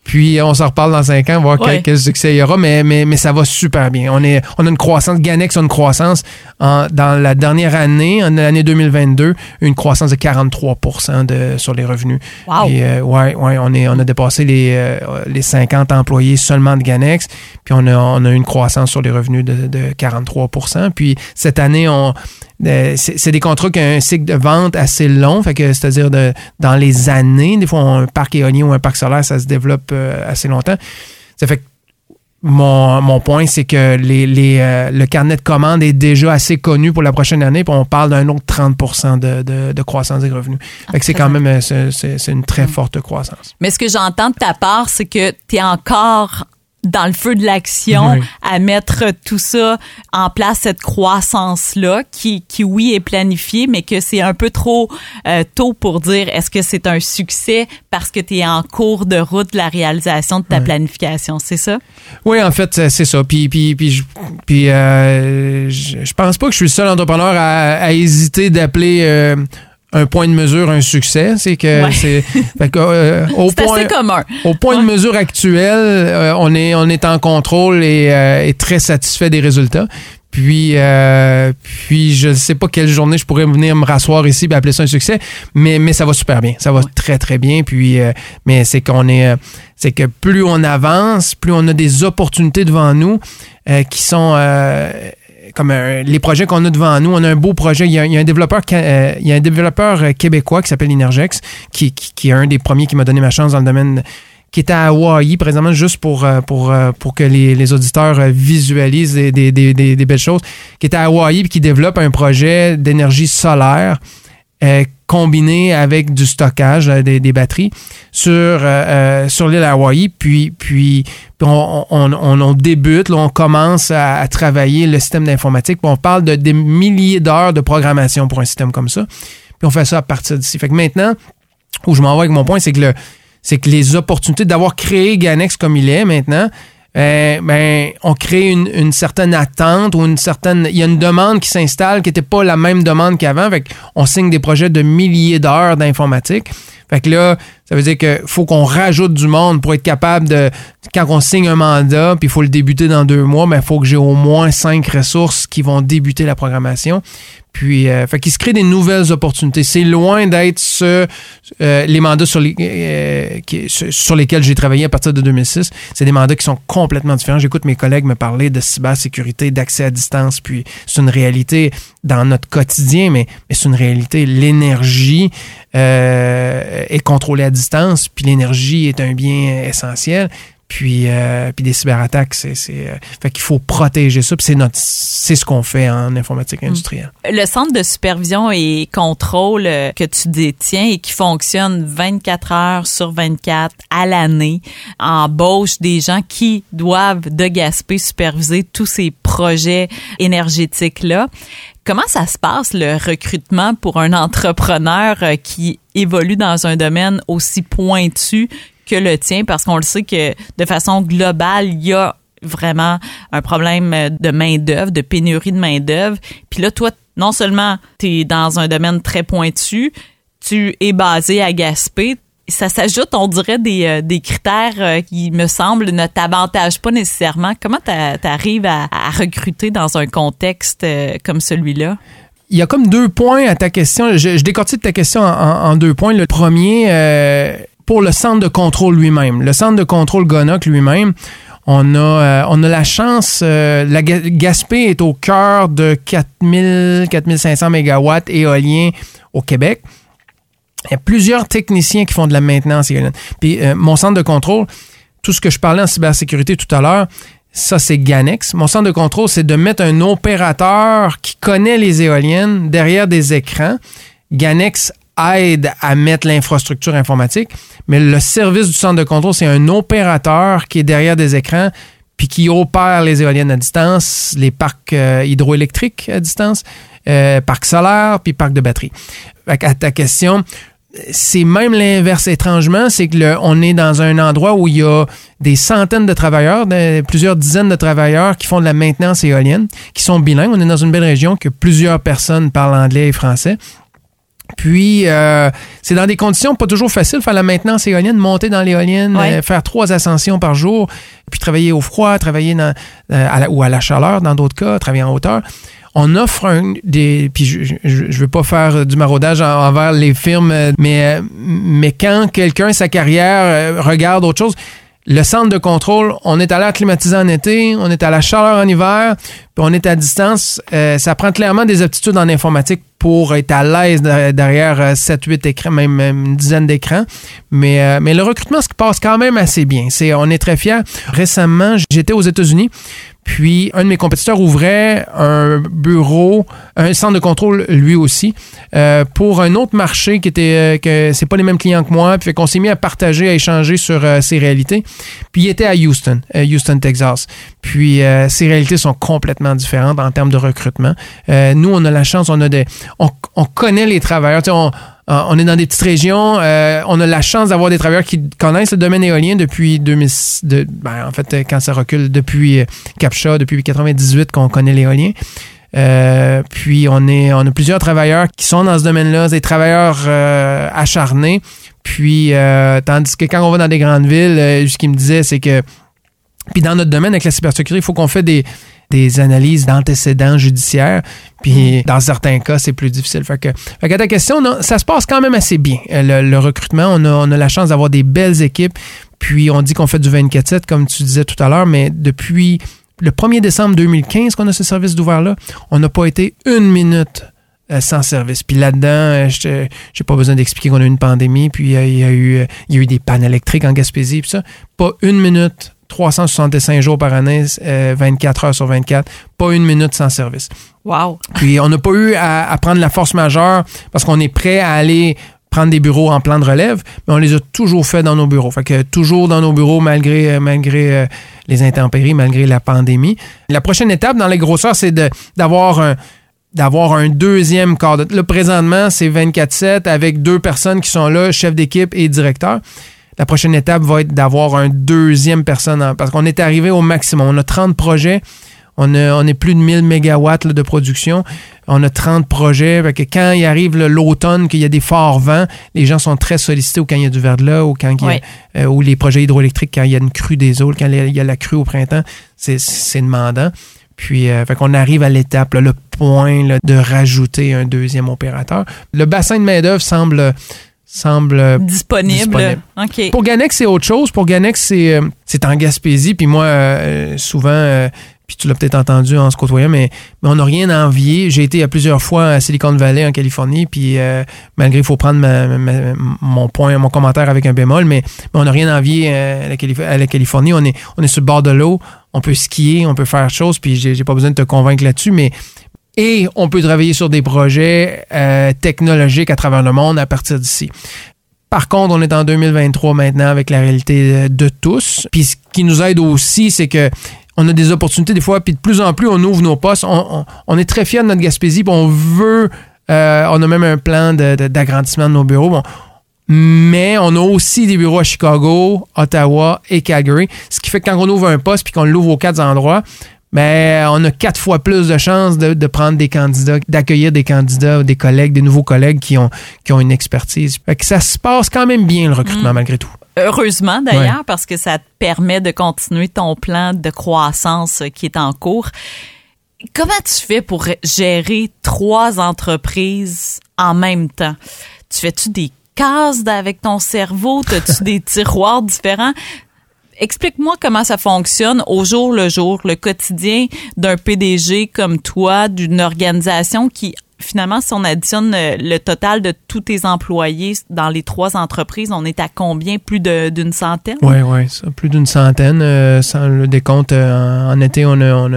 Puis on s'en reparle dans cinq ans, voir ouais. quel, succès il y aura, mais, mais, mais ça va super bien. On, est, on a une croissance, Ganex a une croissance en, dans la dernière année, en l'année 2022, une croissance de 43 de, sur les revenus. Wow. Et, euh, ouais, ouais, on, est, on a dépassé les, euh, les 50 employés seulement de Ganex, puis on a, on a une croissance sur les revenus de, de 43% Puis cette année, on, c'est des contrats qui ont un cycle de vente assez long, fait que c'est-à-dire dans les années, des fois un parc éolien ou un parc solaire, ça se développe euh, assez longtemps. Ça fait que mon, mon point, c'est que les, les, euh, le carnet de commandes est déjà assez connu pour la prochaine année, puis on parle d'un autre 30 de, de, de, croissance des revenus. Fait que c'est quand même c'est une très forte croissance. Mais ce que j'entends de ta part, c'est que tu es encore dans le feu de l'action oui. à mettre tout ça en place, cette croissance-là, qui, qui, oui, est planifiée, mais que c'est un peu trop euh, tôt pour dire est-ce que c'est un succès parce que tu es en cours de route de la réalisation de ta oui. planification, c'est ça? Oui, en fait, c'est ça. Puis, puis, puis, puis euh, je, je pense pas que je suis le seul entrepreneur à, à hésiter d'appeler euh, un point de mesure, un succès. C'est que ouais. c'est euh, au point commun. Au point ouais. de mesure actuel, euh, on est on est en contrôle et, euh, et très satisfait des résultats. Puis, euh, puis je ne sais pas quelle journée je pourrais venir me rasseoir ici et appeler ça un succès, mais, mais ça va super bien. Ça va ouais. très, très bien. Puis, euh, mais c'est qu'on est, c'est que plus on avance, plus on a des opportunités devant nous euh, qui sont comme euh, les projets qu'on a devant nous. On a un beau projet. Il y a, un développeur, euh, il y a un développeur québécois qui s'appelle Inergex, qui, qui, est un des premiers qui m'a donné ma chance dans le domaine qui est à Hawaï présentement juste pour, pour, pour que les, auditeurs visualisent des, des, des, belles choses, qui est à Hawaï et qui développe un projet d'énergie solaire euh, combiné avec du stockage euh, des, batteries sur, euh, sur l'île Hawaii. Puis, puis, on, on, débute, on commence à, travailler le système d'informatique. On parle de des milliers d'heures de programmation pour un système comme ça. Puis on fait ça à partir d'ici. Fait que maintenant, où je m'en vais avec mon point, c'est que le, c'est que les opportunités d'avoir créé Ganex comme il est maintenant, euh, ben, on crée une, certaine attente ou une certaine. Il y a une demande qui s'installe qui n'était pas la même demande qu'avant. Fait on signe des projets de milliers d'heures d'informatique. Fait que là, ça veut dire qu'il faut qu'on rajoute du monde pour être capable de. Quand on signe un mandat, puis il faut le débuter dans deux mois, il ben, faut que j'ai au moins cinq ressources qui vont débuter la programmation. Puis, euh, fait qu'il se crée des nouvelles opportunités. C'est loin d'être ce, euh, les mandats sur, les, euh, sur lesquels j'ai travaillé à partir de 2006. C'est des mandats qui sont complètement différents. J'écoute mes collègues me parler de cybersécurité, d'accès à distance, puis c'est une réalité dans notre quotidien, mais, mais c'est une réalité. L'énergie est contrôlée à distance, puis l'énergie est un bien essentiel. Puis, euh, puis des cyberattaques, c'est, c'est euh, fait qu'il faut protéger ça. Puis c'est notre, c'est ce qu'on fait en informatique industrielle. Le centre de supervision et contrôle euh, que tu détiens et qui fonctionne 24 heures sur 24 à l'année embauche des gens qui doivent de Gaspé superviser tous ces projets énergétiques là. Comment ça se passe le recrutement pour un entrepreneur qui évolue dans un domaine aussi pointu que le tien parce qu'on le sait que de façon globale, il y a vraiment un problème de main-d'œuvre, de pénurie de main-d'œuvre. Puis là, toi, non seulement tu es dans un domaine très pointu, tu es basé à Gaspé, ça s'ajoute, on dirait, des, euh, des critères euh, qui, me semblent, ne t'avantagent pas nécessairement. Comment tu arrives à, recruter dans un contexte euh, comme celui-là? Il y a comme deux points à ta question. Je, je décortique ta question en, deux points. Le premier, pour le centre de contrôle lui-même. Le centre de contrôle GONOC lui-même, on a, euh, la chance, euh, la Gaspé est au cœur de 4000, 4500 mégawatts éoliens au Québec. Il y a plusieurs techniciens qui font de la maintenance éolienne. Puis euh, mon centre de contrôle, tout ce que je parlais en cybersécurité tout à l'heure, ça c'est Ganex. Mon centre de contrôle, c'est de mettre un opérateur qui connaît les éoliennes derrière des écrans. Ganex aide à mettre l'infrastructure informatique, mais le service du centre de contrôle, c'est un opérateur qui est derrière des écrans puis qui opère les éoliennes à distance, les parcs euh, hydroélectriques à distance, euh, parcs solaires, puis parcs de batterie. À ta question, c'est même l'inverse étrangement, c'est que le, on est dans un endroit où il y a des centaines de travailleurs, plusieurs dizaines de travailleurs qui font de la maintenance éolienne, qui sont bilingues. On est dans une belle région que plusieurs personnes parlent anglais et français. Puis, euh, c'est dans des conditions pas toujours faciles, faire la maintenance éolienne, monter dans l'éolienne, euh, faire trois ascensions par jour, puis travailler au froid, travailler dans, euh, à ou à la chaleur dans d'autres cas, travailler en hauteur. On offre un, des. Puis je ne veux pas faire du maraudage envers les firmes, mais, mais quand quelqu'un, sa carrière, regarde autre chose, le centre de contrôle, on est à l'air climatisé en été, on est à la chaleur en hiver, puis on est à distance. Euh, ça prend clairement des aptitudes en informatique pour être à l'aise derrière 7-8 euh, écrans, même une dizaine d'écrans. Mais, euh, le recrutement se passe quand même assez bien. C'est, on est très fiers. Récemment, j'étais aux États-Unis, puis, un de mes compétiteurs ouvrait un bureau, un centre de contrôle lui aussi, euh, pour un autre marché qui était euh, que c'est pas les mêmes clients que moi. Puis, qu'on s'est mis à partager, à échanger sur euh, ces réalités. Puis, il était à Houston, Houston, Texas. Puis, ces réalités sont complètement différentes en termes de recrutement. nous, on a la chance, on a des, on, on connaît les travailleurs. On, euh, on est dans des petites régions. Euh, on a la chance d'avoir des travailleurs qui connaissent le domaine éolien depuis 2000. ben, en fait, quand ça recule depuis euh, CAPCHA, depuis 98 qu'on connaît l'éolien. puis on est, on a plusieurs travailleurs qui sont dans ce domaine-là, des travailleurs acharnés. Puis tandis que quand on va dans des grandes villes, ce qu'il me disait, c'est que puis dans notre domaine avec la cybersécurité, il faut qu'on fait des des analyses d'antécédents judiciaires. Puis mm. dans certains cas, c'est plus difficile. Fait que, fait ta question, ça se passe quand même assez bien. Euh, le, recrutement, on a, on a la chance d'avoir des belles équipes. Puis on dit qu'on fait du 24-7, comme tu disais tout à l'heure, mais depuis le 1er décembre 2015 qu'on a ce service d'ouvert-là, on n'a pas été une minute euh, sans service. Puis là-dedans, euh, je n'ai pas besoin d'expliquer qu'on a eu une pandémie, puis il y a, eu, il y a eu des pannes électriques en Gaspésie, puis ça. Pas une minute 365 jours par année, 24 heures sur 24, pas une minute sans service. Wow. Puis on n'a pas eu à, à, prendre la force majeure parce qu'on est prêt à aller prendre des bureaux en plan de relève, mais on les a toujours fait dans nos bureaux. Fait que toujours dans nos bureaux malgré, malgré les intempéries, malgré la pandémie. La prochaine étape dans les grosseurs, c'est d'avoir un d'avoir un deuxième cadre. Là, présentement, c'est 24-7 avec deux personnes qui sont là, chef d'équipe et directeur. La prochaine étape va être d'avoir un deuxième personne parce qu'on est arrivé au maximum. On a 30 projets. On, a, on est plus de 1000 mégawatts de production. On a 30 projets. que quand il arrive l'automne, qu'il y a des forts vents, les gens sont très sollicités ou quand il y a du verglas ou quand il y a, euh, ou les projets hydroélectriques, quand il y a une crue des eaux, quand il y a la crue au printemps, c'est demandant. Puis, euh, fait qu'on arrive à l'étape, le point de rajouter un deuxième opérateur. Le bassin de main-d'œuvre semble semble disponible. Pour Ganex, c'est autre chose. Pour Ganex, c'est euh, en Gaspésie. Puis moi, euh, souvent, euh, puis tu l'as peut-être entendu en se côtoyant, mais, mais on n'a rien à envier. J'ai été à plusieurs fois à Silicon Valley, en Californie, puis malgré, il faut prendre mon point, mon commentaire avec un bémol, mais, on n'a rien à envier à la, à la, Californie. On est, on est sur le bord de l'eau, on peut skier, on peut faire choses, puis j'ai pas besoin de te convaincre là-dessus, mais et on peut travailler sur des projets euh, technologiques à travers le monde à partir d'ici. Par contre, on est en 2023 maintenant avec la réalité de tous. Puis ce qui nous aide aussi, c'est que on a des opportunités des fois, puis de plus en plus, on ouvre nos postes. On, est très fiers de notre Gaspésie, puis on veut, euh, on a même un plan d'agrandissement de, nos bureaux. mais on a aussi des bureaux à Chicago, Ottawa et Calgary. Ce qui fait que quand on ouvre un poste puis qu'on l'ouvre aux quatre endroits, mais on a quatre fois plus de chances de, prendre des candidats, d'accueillir des candidats, des collègues, des nouveaux collègues qui ont, qui ont une expertise. Fait que ça se passe quand même bien, le recrutement, mm. malgré tout. Heureusement, d'ailleurs, parce que ça te permet de continuer ton plan de croissance qui est en cours. Comment tu fais pour gérer trois entreprises en même temps? Tu fais-tu des cases avec ton cerveau? As-tu des tiroirs différents? Explique-moi comment ça fonctionne au jour le jour, le quotidien d'un PDG comme toi, d'une organisation qui finalement, si on additionne le, total de tous tes employés dans les trois entreprises, on est à combien? Plus d'une centaine? Oui, oui, plus d'une centaine. Euh, sans le décompte, euh, en, été, on, a, on,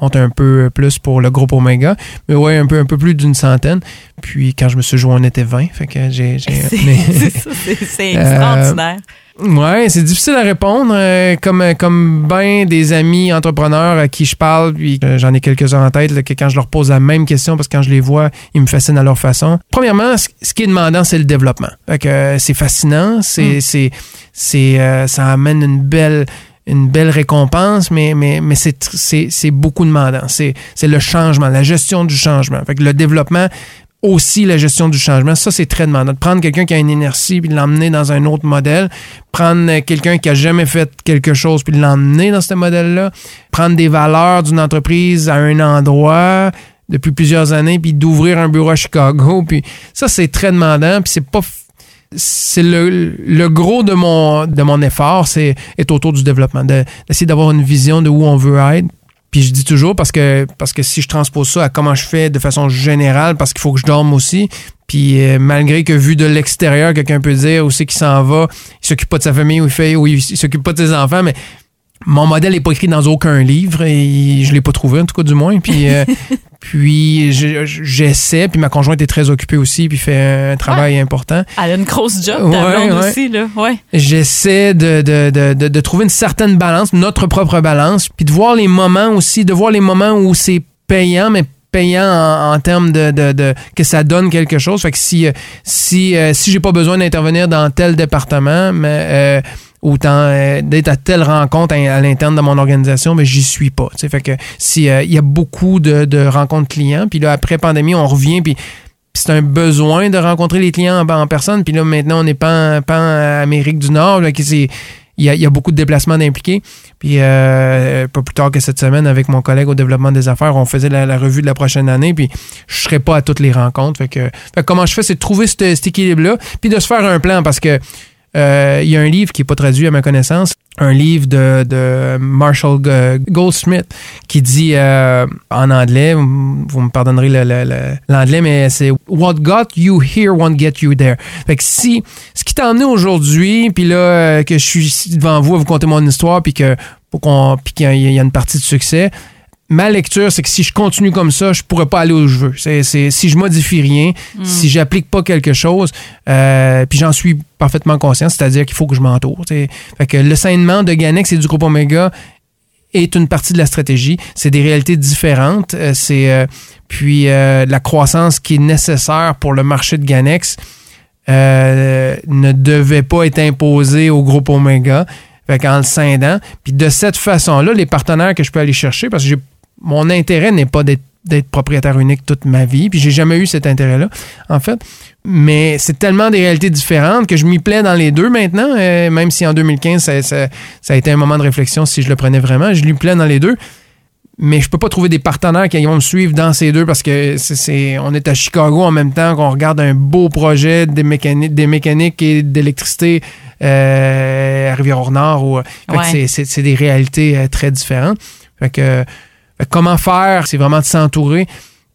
monte un peu plus pour le groupe Omega. Mais oui, un peu, un peu plus d'une centaine. Puis quand je me suis joué, on était 20. Fait que j'ai. C'est extraordinaire. Ouais, c'est difficile à répondre. Euh, comme comme ben des amis entrepreneurs à qui je parle, puis euh, j'en ai quelques-uns en tête, que quand je leur pose la même question, parce que quand je les vois, ils me fascinent à leur façon. Premièrement, ce, qui est demandant, c'est le développement. Fait que euh, c'est fascinant, c'est mm. c'est c'est ça amène une belle une belle récompense, mais, mais, mais c'est, beaucoup demandant. C'est, le changement, la gestion du changement. Fait que le développement, aussi la gestion du changement. Ça, c'est très demandant. De prendre quelqu'un qui a une inertie puis l'emmener dans un autre modèle. Prendre quelqu'un qui a jamais fait quelque chose puis l'emmener dans ce modèle-là. Prendre des valeurs d'une entreprise à un endroit depuis plusieurs années puis d'ouvrir un bureau à Chicago. Puis ça, c'est très demandant puis c'est pas c'est le, gros de mon, effort, c'est est autour du développement, d'essayer d'avoir une vision de où on veut être, puis je dis toujours parce que si je transpose ça à comment je fais de façon générale, parce qu'il faut que je dorme aussi. Puis euh, malgré que vu de l'extérieur, quelqu'un peut dire c'est qu'il s'en va, il s'occupe pas de sa famille ou il fait ou il s'occupe pas de ses enfants, mais mon modèle n'est pas écrit dans aucun livre et je l'ai pas trouvé en tout cas du moins. Puis euh, puis j'essaie, puis ma conjointe est très occupée aussi, puis fait un travail important. Elle a une grosse job, ta aussi là, ouais. J'essaie de, de, de, de, trouver une certaine balance, notre propre balance, puis de voir les moments aussi, de voir les moments où c'est payant, mais payant en, termes de, de, de, que ça donne quelque chose. Fait que si si euh, si j'ai pas besoin d'intervenir dans tel département, mais euh, autant euh, d'être à telle rencontre à, l'interne de mon organisation, mais j'y suis pas. Fait que si euh, il y a beaucoup de, rencontres clients, puis là après pandémie, on revient puis c'est un besoin de rencontrer les clients en, personne. Puis là, maintenant, on n'est pas, en Amérique du Nord, là, il y, a, y a beaucoup de déplacements d'impliqués. Puis euh, pas plus tard que cette semaine, avec mon collègue au développement des affaires, on faisait la, revue de la prochaine année. Puis je serais pas à toutes les rencontres. Fait que, comment je fais, c'est de trouver cet équilibre-là, puis de se faire un plan parce que euh, il y a un livre qui n'est pas traduit à ma connaissance un livre de, de Marshall Goldsmith qui dit euh, en anglais, vous me pardonnerez l'anglais, mais c'est What got you here won't get you there. Fait que si ce qui t'a emmené aujourd'hui, puis là euh, que je suis devant vous à vous conter mon histoire, puis que pour qu'on puis qu'il y a une partie de succès, ma lecture, c'est que si je continue comme ça, je pourrais pas aller où je veux. C'est, si je modifie rien, mm. si j'applique pas quelque chose, euh, puis j'en suis parfaitement conscient, c'est-à-dire qu'il faut que je m'entoure. Fait que le saignement de Ganex et du groupe Omega est une partie de la stratégie. C'est des réalités différentes. Euh, c'est euh, puis la croissance qui est nécessaire pour le marché de Ganex ne devait pas être imposée au groupe Omega. Fait qu'en le scindant. Puis de cette façon-là, les partenaires que je peux aller chercher, parce que j'ai mon intérêt n'est pas d'être propriétaire unique toute ma vie, puis j'ai jamais eu cet intérêt-là, en fait. Mais c'est tellement des réalités différentes que je m'y plais dans les deux maintenant, euh, même si en 2015, ça, a été un moment de réflexion si je le prenais vraiment. Je lui plais dans les deux. Mais je peux pas trouver des partenaires qui vont me suivre dans ces deux parce que c'est, on est à Chicago en même temps qu'on regarde un beau projet des mécaniques, des mécaniques et d'électricité euh, à Rivière-au-Nord. C'est, des réalités euh, très différentes. Fait que comment faire, c'est vraiment de s'entourer,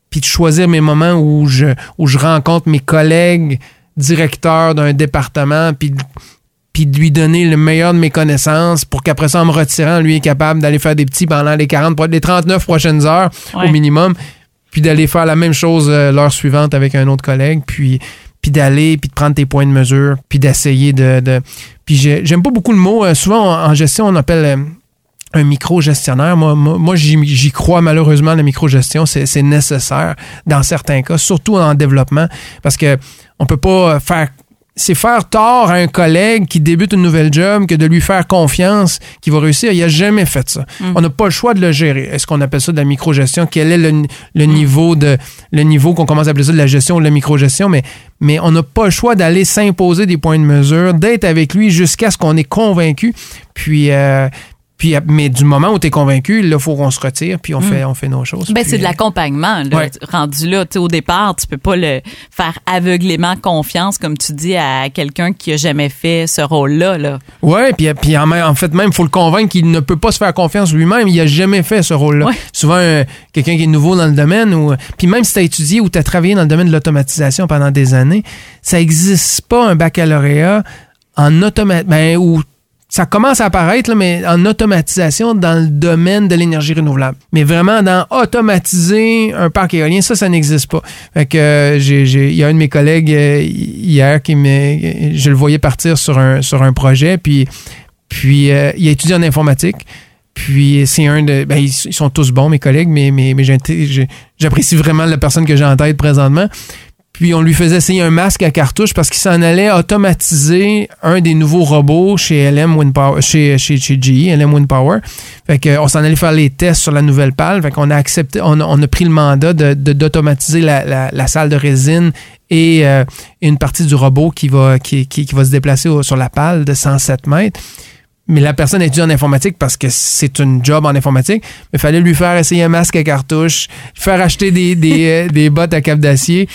puis de choisir mes moments où je, où je rencontre mes collègues directeurs d'un département, puis puis de lui donner le meilleur de mes connaissances pour qu'après ça, en me retirant, lui est capable d'aller faire des petits pendant les 40, les 39 prochaines heures au minimum, puis d'aller faire la même chose euh, l'heure suivante avec un autre collègue, puis puis d'aller, puis de prendre tes points de mesure, puis d'essayer de, de... Puis j'aime pas beaucoup le mot. Euh, souvent, en gestion, on appelle euh, un micro-gestionnaire. Moi, moi, j'y crois malheureusement, la micro-gestion, c'est nécessaire dans certains cas, surtout en développement, parce que on peut pas faire c'est faire tort à un collègue qui débute une nouvelle job que de lui faire confiance qu'il va réussir. Il a jamais fait ça. Mm. On n'a pas le choix de le gérer. Est-ce qu'on appelle ça de la micro-gestion? Quel est le, mm. niveau de le niveau qu'on commence à appeler ça de la gestion ou de la micro-gestion? Mais, mais on n'a pas le choix d'aller s'imposer des points de mesure, d'être avec lui jusqu'à ce qu'on est convaincu. Puis, euh, mais du moment où tu es convaincu, il faut qu'on se retire, puis on, mm. fait, on fait nos choses. Ben, c'est de l'accompagnement. Rendu là, au départ, tu peux pas le faire aveuglément confiance, comme tu dis, à quelqu'un qui a jamais fait ce rôle-là. Là. Oui, puis, puis en, fait, même, il faut le convaincre qu'il ne peut pas se faire confiance lui-même. Il a jamais fait ce rôle-là. Souvent, euh, quelqu'un qui est nouveau dans le domaine, ou puis même si tu as étudié ou tu as travaillé dans le domaine de l'automatisation pendant des années, ça n'existe pas un baccalauréat en automatisation, ben, ou ça commence à apparaître, mais en automatisation dans le domaine de l'énergie renouvelable. Mais vraiment, dans automatiser un parc éolien, ça, ça n'existe pas. Fait que euh, il y a un de mes collègues euh, hier qui me, je le voyais partir sur un, sur un projet, puis, puis euh, il a étudié en informatique. Puis c'est un de. Ben, ils, sont tous bons, mes collègues, mais, mais j'apprécie vraiment la personne que j'ai en tête présentement. Puis on lui faisait essayer un masque à cartouche parce qu'il s'en allait automatiser un des nouveaux robots chez LM Wind Power, chez, chez, chez GE, LM Wind Power. Fait qu'on s'en allait faire les tests sur la nouvelle pale. Fait qu'on a accepté, on, a pris le mandat de, d'automatiser la, la, salle de résine et euh, une partie du robot qui va, qui, qui, va se déplacer sur la pale de 107 mètres mais la personne étudie en informatique parce que c'est une job en informatique. Mais il fallait lui faire essayer un masque à cartouche, faire acheter des, des, euh, des bottes à cap d'acier.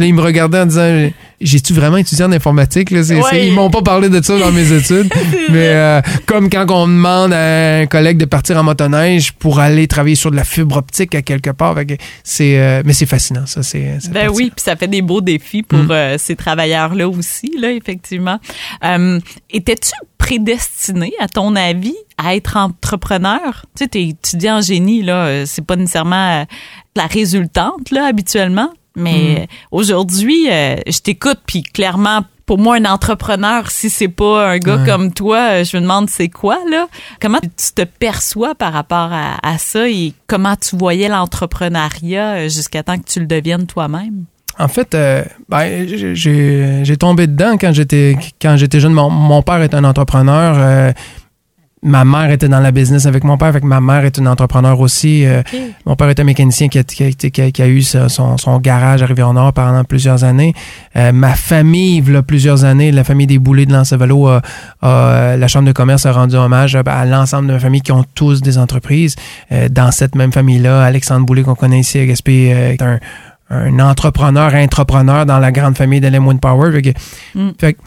Là, ils me regardaient en disant J'ai-tu vraiment étudié en informatique là? Ils m'ont pas parlé de ça dans mes études. mais euh, comme quand on demande à un collègue de partir en motoneige pour aller travailler sur de la fibre optique à quelque part. C'est, euh, mais c'est fascinant, ça. C'est, ben oui, puis ça fait des beaux défis pour mm. euh, ces travailleurs-là aussi, là, effectivement. étais-tu prédestiné, à ton avis, à être entrepreneur? Tu sais, t'es étudiant en génie, là, c'est pas nécessairement la résultante, là, habituellement. Mais mm. aujourd'hui, euh, je t'écoute, puis clairement, pour moi, un entrepreneur, si c'est pas un gars comme toi, euh, je me demande c'est quoi, là? Comment tu te perçois par rapport à, ça et comment tu voyais l'entrepreneuriat euh, jusqu'à temps que tu le deviennes toi-même? En fait, ben, j'ai tombé dedans quand j'étais quand j'étais jeune. Mon, père est un entrepreneur ma mère était dans la business avec mon père, avec ma mère est une entrepreneur aussi. Euh, mon père était mécanicien qui a, qui a, eu son, son, garage à Rivière-Nord pendant plusieurs années. Euh, ma famille, il y a plusieurs années, la famille des Boulets de Lancevalo, a, la Chambre de commerce a rendu hommage à, l'ensemble de ma famille qui ont tous des entreprises. Euh, dans cette même famille-là, Alexandre Boulet qu'on connaît ici à Gaspé est un, un entrepreneur, entrepreneur dans la grande famille de Wind Power. Fait que, mm Fait que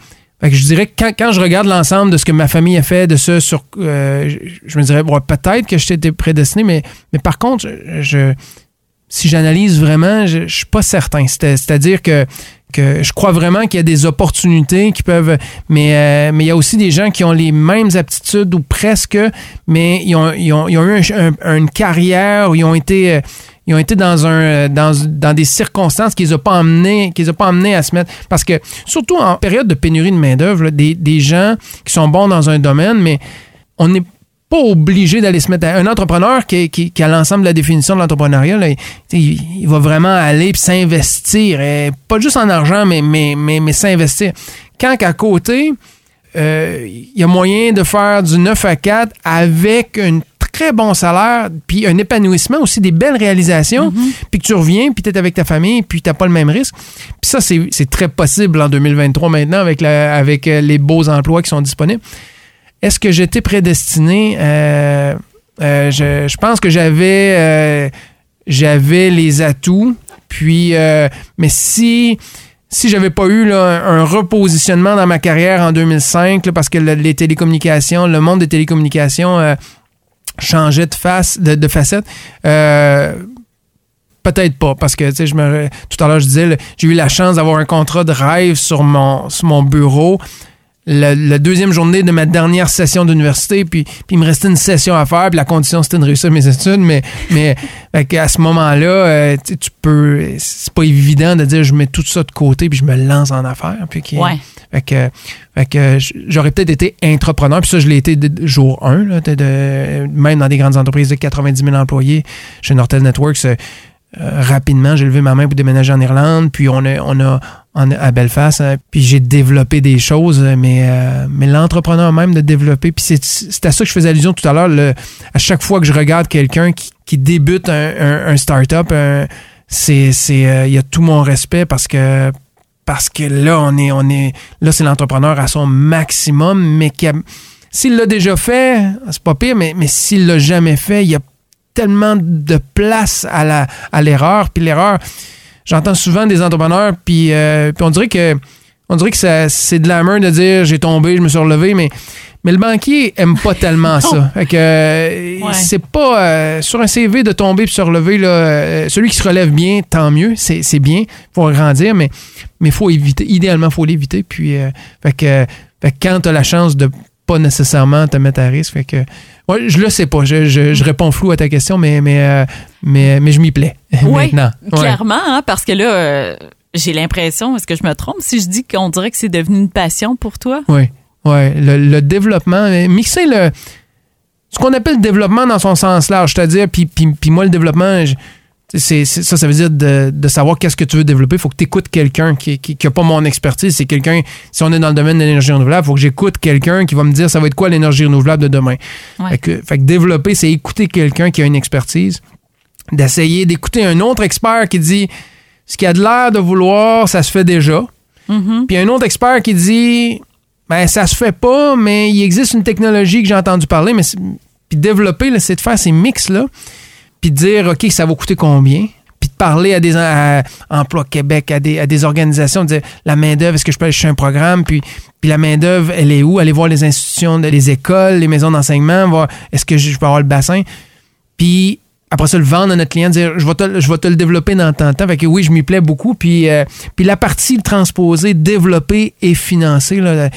je dirais que quand, quand je regarde l'ensemble de ce que ma famille a fait, de ça, sur, euh, je, je me dirais, bon, peut-être que j'étais prédestiné, mais, mais par contre, je, je- si j'analyse vraiment, je, je suis pas certain. C'est- C'est-à-dire que, que je crois vraiment qu'il y a des opportunités qui peuvent. Mais, euh, mais il y a aussi des gens qui ont les mêmes aptitudes ou presque, mais ils ont, ils ont, ils ont eu un- un- une carrière où ils ont été. euh, ils ont été dans un euh, dans, dans des circonstances qui les ont pas amenés qui les ont pas à se mettre. Parce que surtout en période de pénurie de main d'œuvre des, des gens qui sont bons dans un domaine mais on n'est pas obligé d'aller se mettre à un entrepreneur qui, qui, a l'ensemble de la définition de l'entrepreneuriat il, va vraiment aller s'investir. Pas juste en argent mais mais mais, mais s'investir. Quand qu'à côté euh, il y a moyen de faire du 9 à 4 avec un très bon salaire, puis un épanouissement aussi, des belles réalisations, puis que tu reviens, puis tu es avec ta famille, puis tu pas le même risque. Puis ça, c'est c'est très possible en 2023 maintenant avec, la, avec euh, les beaux emplois qui sont disponibles. Est-ce que j'étais prédestiné? Euh, euh, je, je pense que j'avais euh, j'avais les atouts. Puis, mais si si j'avais pas eu là, un repositionnement dans ma carrière en 2005, là, parce que le- les télécommunications, le monde des télécommunications changeait de face, de, facette? euh, Peut-être pas, parce que je me, tout à l'heure, je disais, j'ai eu la chance d'avoir un contrat de rêve sur mon bureau. La, la deuxième journée de ma dernière session d'université, puis, puis il me restait une session à faire, puis la condition c'était de réussir mes études, mais, mais qu'à ce moment-là, euh, tu peux. C'est pas évident de dire je mets tout ça de côté, puis je me lance en affaires. Puis qui- Ouais. fait que, fait que j'aurais peut-être été entrepreneur, puis ça, je l'ai été de jour 1, là, de- de- même dans des grandes entreprises de 90 000 employés. Chez Nortel Networks, euh, rapidement, j'ai levé ma main pour déménager en Irlande, puis on a, on a en- à Belfast, euh, puis j'ai développé des choses, euh, mais, euh, mais l'entrepreneur même de développer, puis c'est à ça que je faisais allusion tout à l'heure, à chaque fois que je regarde quelqu'un qui, qui débute un, un, start-up, un- c'est, euh, il y a tout mon respect parce que parce que là, on est, on est, là, c'est l'entrepreneur à son maximum, mais qui s'il l'a déjà fait, c'est pas pire, mais, mais s'il l'a jamais fait, il y a tellement de place à la, à l'erreur. Puis l'erreur, j'entends souvent des entrepreneurs, puis, euh, puis on dirait que, on dirait que ça- c'est de la merde de dire j'ai tombé, je me suis relevé, mais, mais le banquier aime pas tellement ça. Fait que, euh, Ouais. c'est pas euh, sur un CV de tomber puis se relever, là, euh, celui qui se relève bien, tant mieux, c'est, c'est bien, faut grandir, mais mais faut éviter, idéalement, faut l'éviter. Puis, euh, fait que, fait que quand tu as la chance de pas nécessairement te mettre à risque, fait que, ouais, je le sais pas, je, je, je réponds flou à ta question, mais, mais, euh, mais, mais je m'y plais Oui, maintenant. Ouais. clairement, hein, parce que là, euh, j'ai l'impression, est-ce que je me trompe si je dis qu'on dirait que c'est devenu une passion pour toi? Oui, ouais, le, le développement, mixer le ce qu'on appelle le développement dans son sens large, c'est-à-dire, puis, puis, puis moi, le développement, je- c'est, c'est- ça, ça veut dire de, de savoir qu'est-ce que tu veux développer. Il faut que tu écoutes quelqu'un qui n'a qui, pas mon expertise. C'est quelqu'un, si on est dans le domaine de l'énergie renouvelable, il faut que j'écoute quelqu'un qui va me dire ça va être quoi l'énergie renouvelable de demain. Ouais. Fait, que, fait que développer, c'est écouter quelqu'un qui a une expertise, d'essayer d'écouter un autre expert qui dit ce qu'il a de l'air de vouloir, ça se fait déjà. Mhm. Puis un autre expert qui dit ben ça se fait pas, mais il existe une technologie que j'ai entendu parler, mais puis développer, là, c'est de faire ces mix là, puis de dire ok ça va coûter combien, puis de parler à des Emploi Québec, à des, organisations, de dire la main d'œuvre, est-ce que je peux aller chercher un programme, puis puis la main d'œuvre, elle est où? Aller voir les institutions, les écoles, les maisons d'enseignement, voir est-ce que je je peux avoir le bassin, puis après ça, le vendre à notre client, dire je vais te, je vais te le développer dans tant de temps. Fait que oui, je m'y plais beaucoup. Puis, euh, puis la partie transposer, développer et financer, là,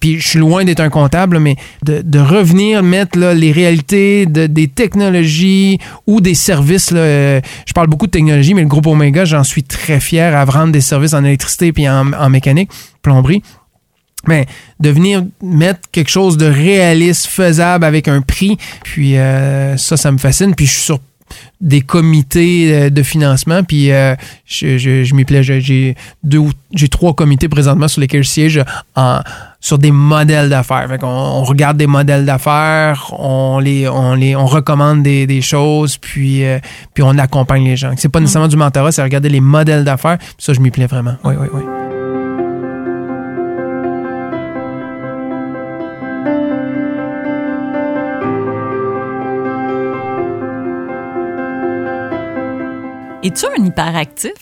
puis je suis loin d'être un comptable, mais de, revenir mettre là, les réalités de, des technologies ou des services. Euh, je parle beaucoup de technologie, mais le groupe Omega, j'en suis très fier à vendre des services en électricité puis en, mécanique, plomberie. Mais de venir mettre quelque chose de réaliste, faisable avec un prix, puis euh, ça, ça me fascine. Puis je suis des comités euh, de financement, puis euh, je, je, je m'y plais. J'ai deux, j'ai trois comités présentement sur lesquels je siège en, sur des modèles d'affaires. Fait qu'on- on regarde des modèles d'affaires, on les, on les, on recommande des, des choses, puis, euh, puis on accompagne les gens. C'est pas nécessairement du mentorat, c'est regarder les modèles d'affaires. Ça, je m'y plais vraiment. Oui, oui, oui. Es-tu un hyperactif?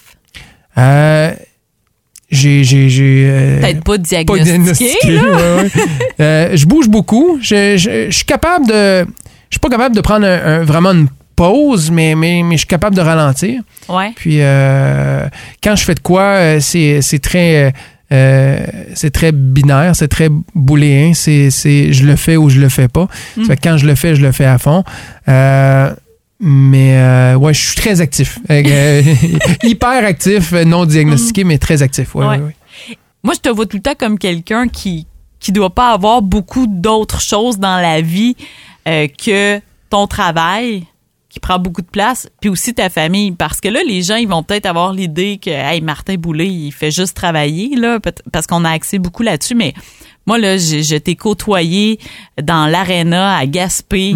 Euh, j'ai j'ai j'ai euh, Peut-être pas pas diagnostiqué. diagnostiqué. là. ouais, ouais. Euh, je bouge beaucoup. Je, je- je suis capable de. Je suis pas capable de prendre un- un- vraiment une pause, mais, mais, mais je suis capable de ralentir. Ouais. Puis euh, quand je fais de quoi, c'est c'est très. euh, c'est très binaire, c'est très booléen, c'est c'est je le fais ou je le fais pas. Mm. Ça fait que quand je le fais, je le fais à fond. Euh, mais euh, ouais, je suis très actif. Euh, hyper actif, non diagnostiqué, mais très actif. Ouais, Mm. Ouais. ouais, ouais. Moi, je te vois tout le temps comme quelqu'un qui qui doit pas avoir beaucoup d'autres choses dans la vie euh, que ton travail qui prend beaucoup de place, puis aussi ta famille. Parce que là, les gens, ils vont peut-être avoir l'idée que hey, Martin Boulay, il fait juste travailler, là, parce qu'on a axé beaucoup là-dessus, mais moi, là, je, je t'ai côtoyé dans l'aréna à Gaspé.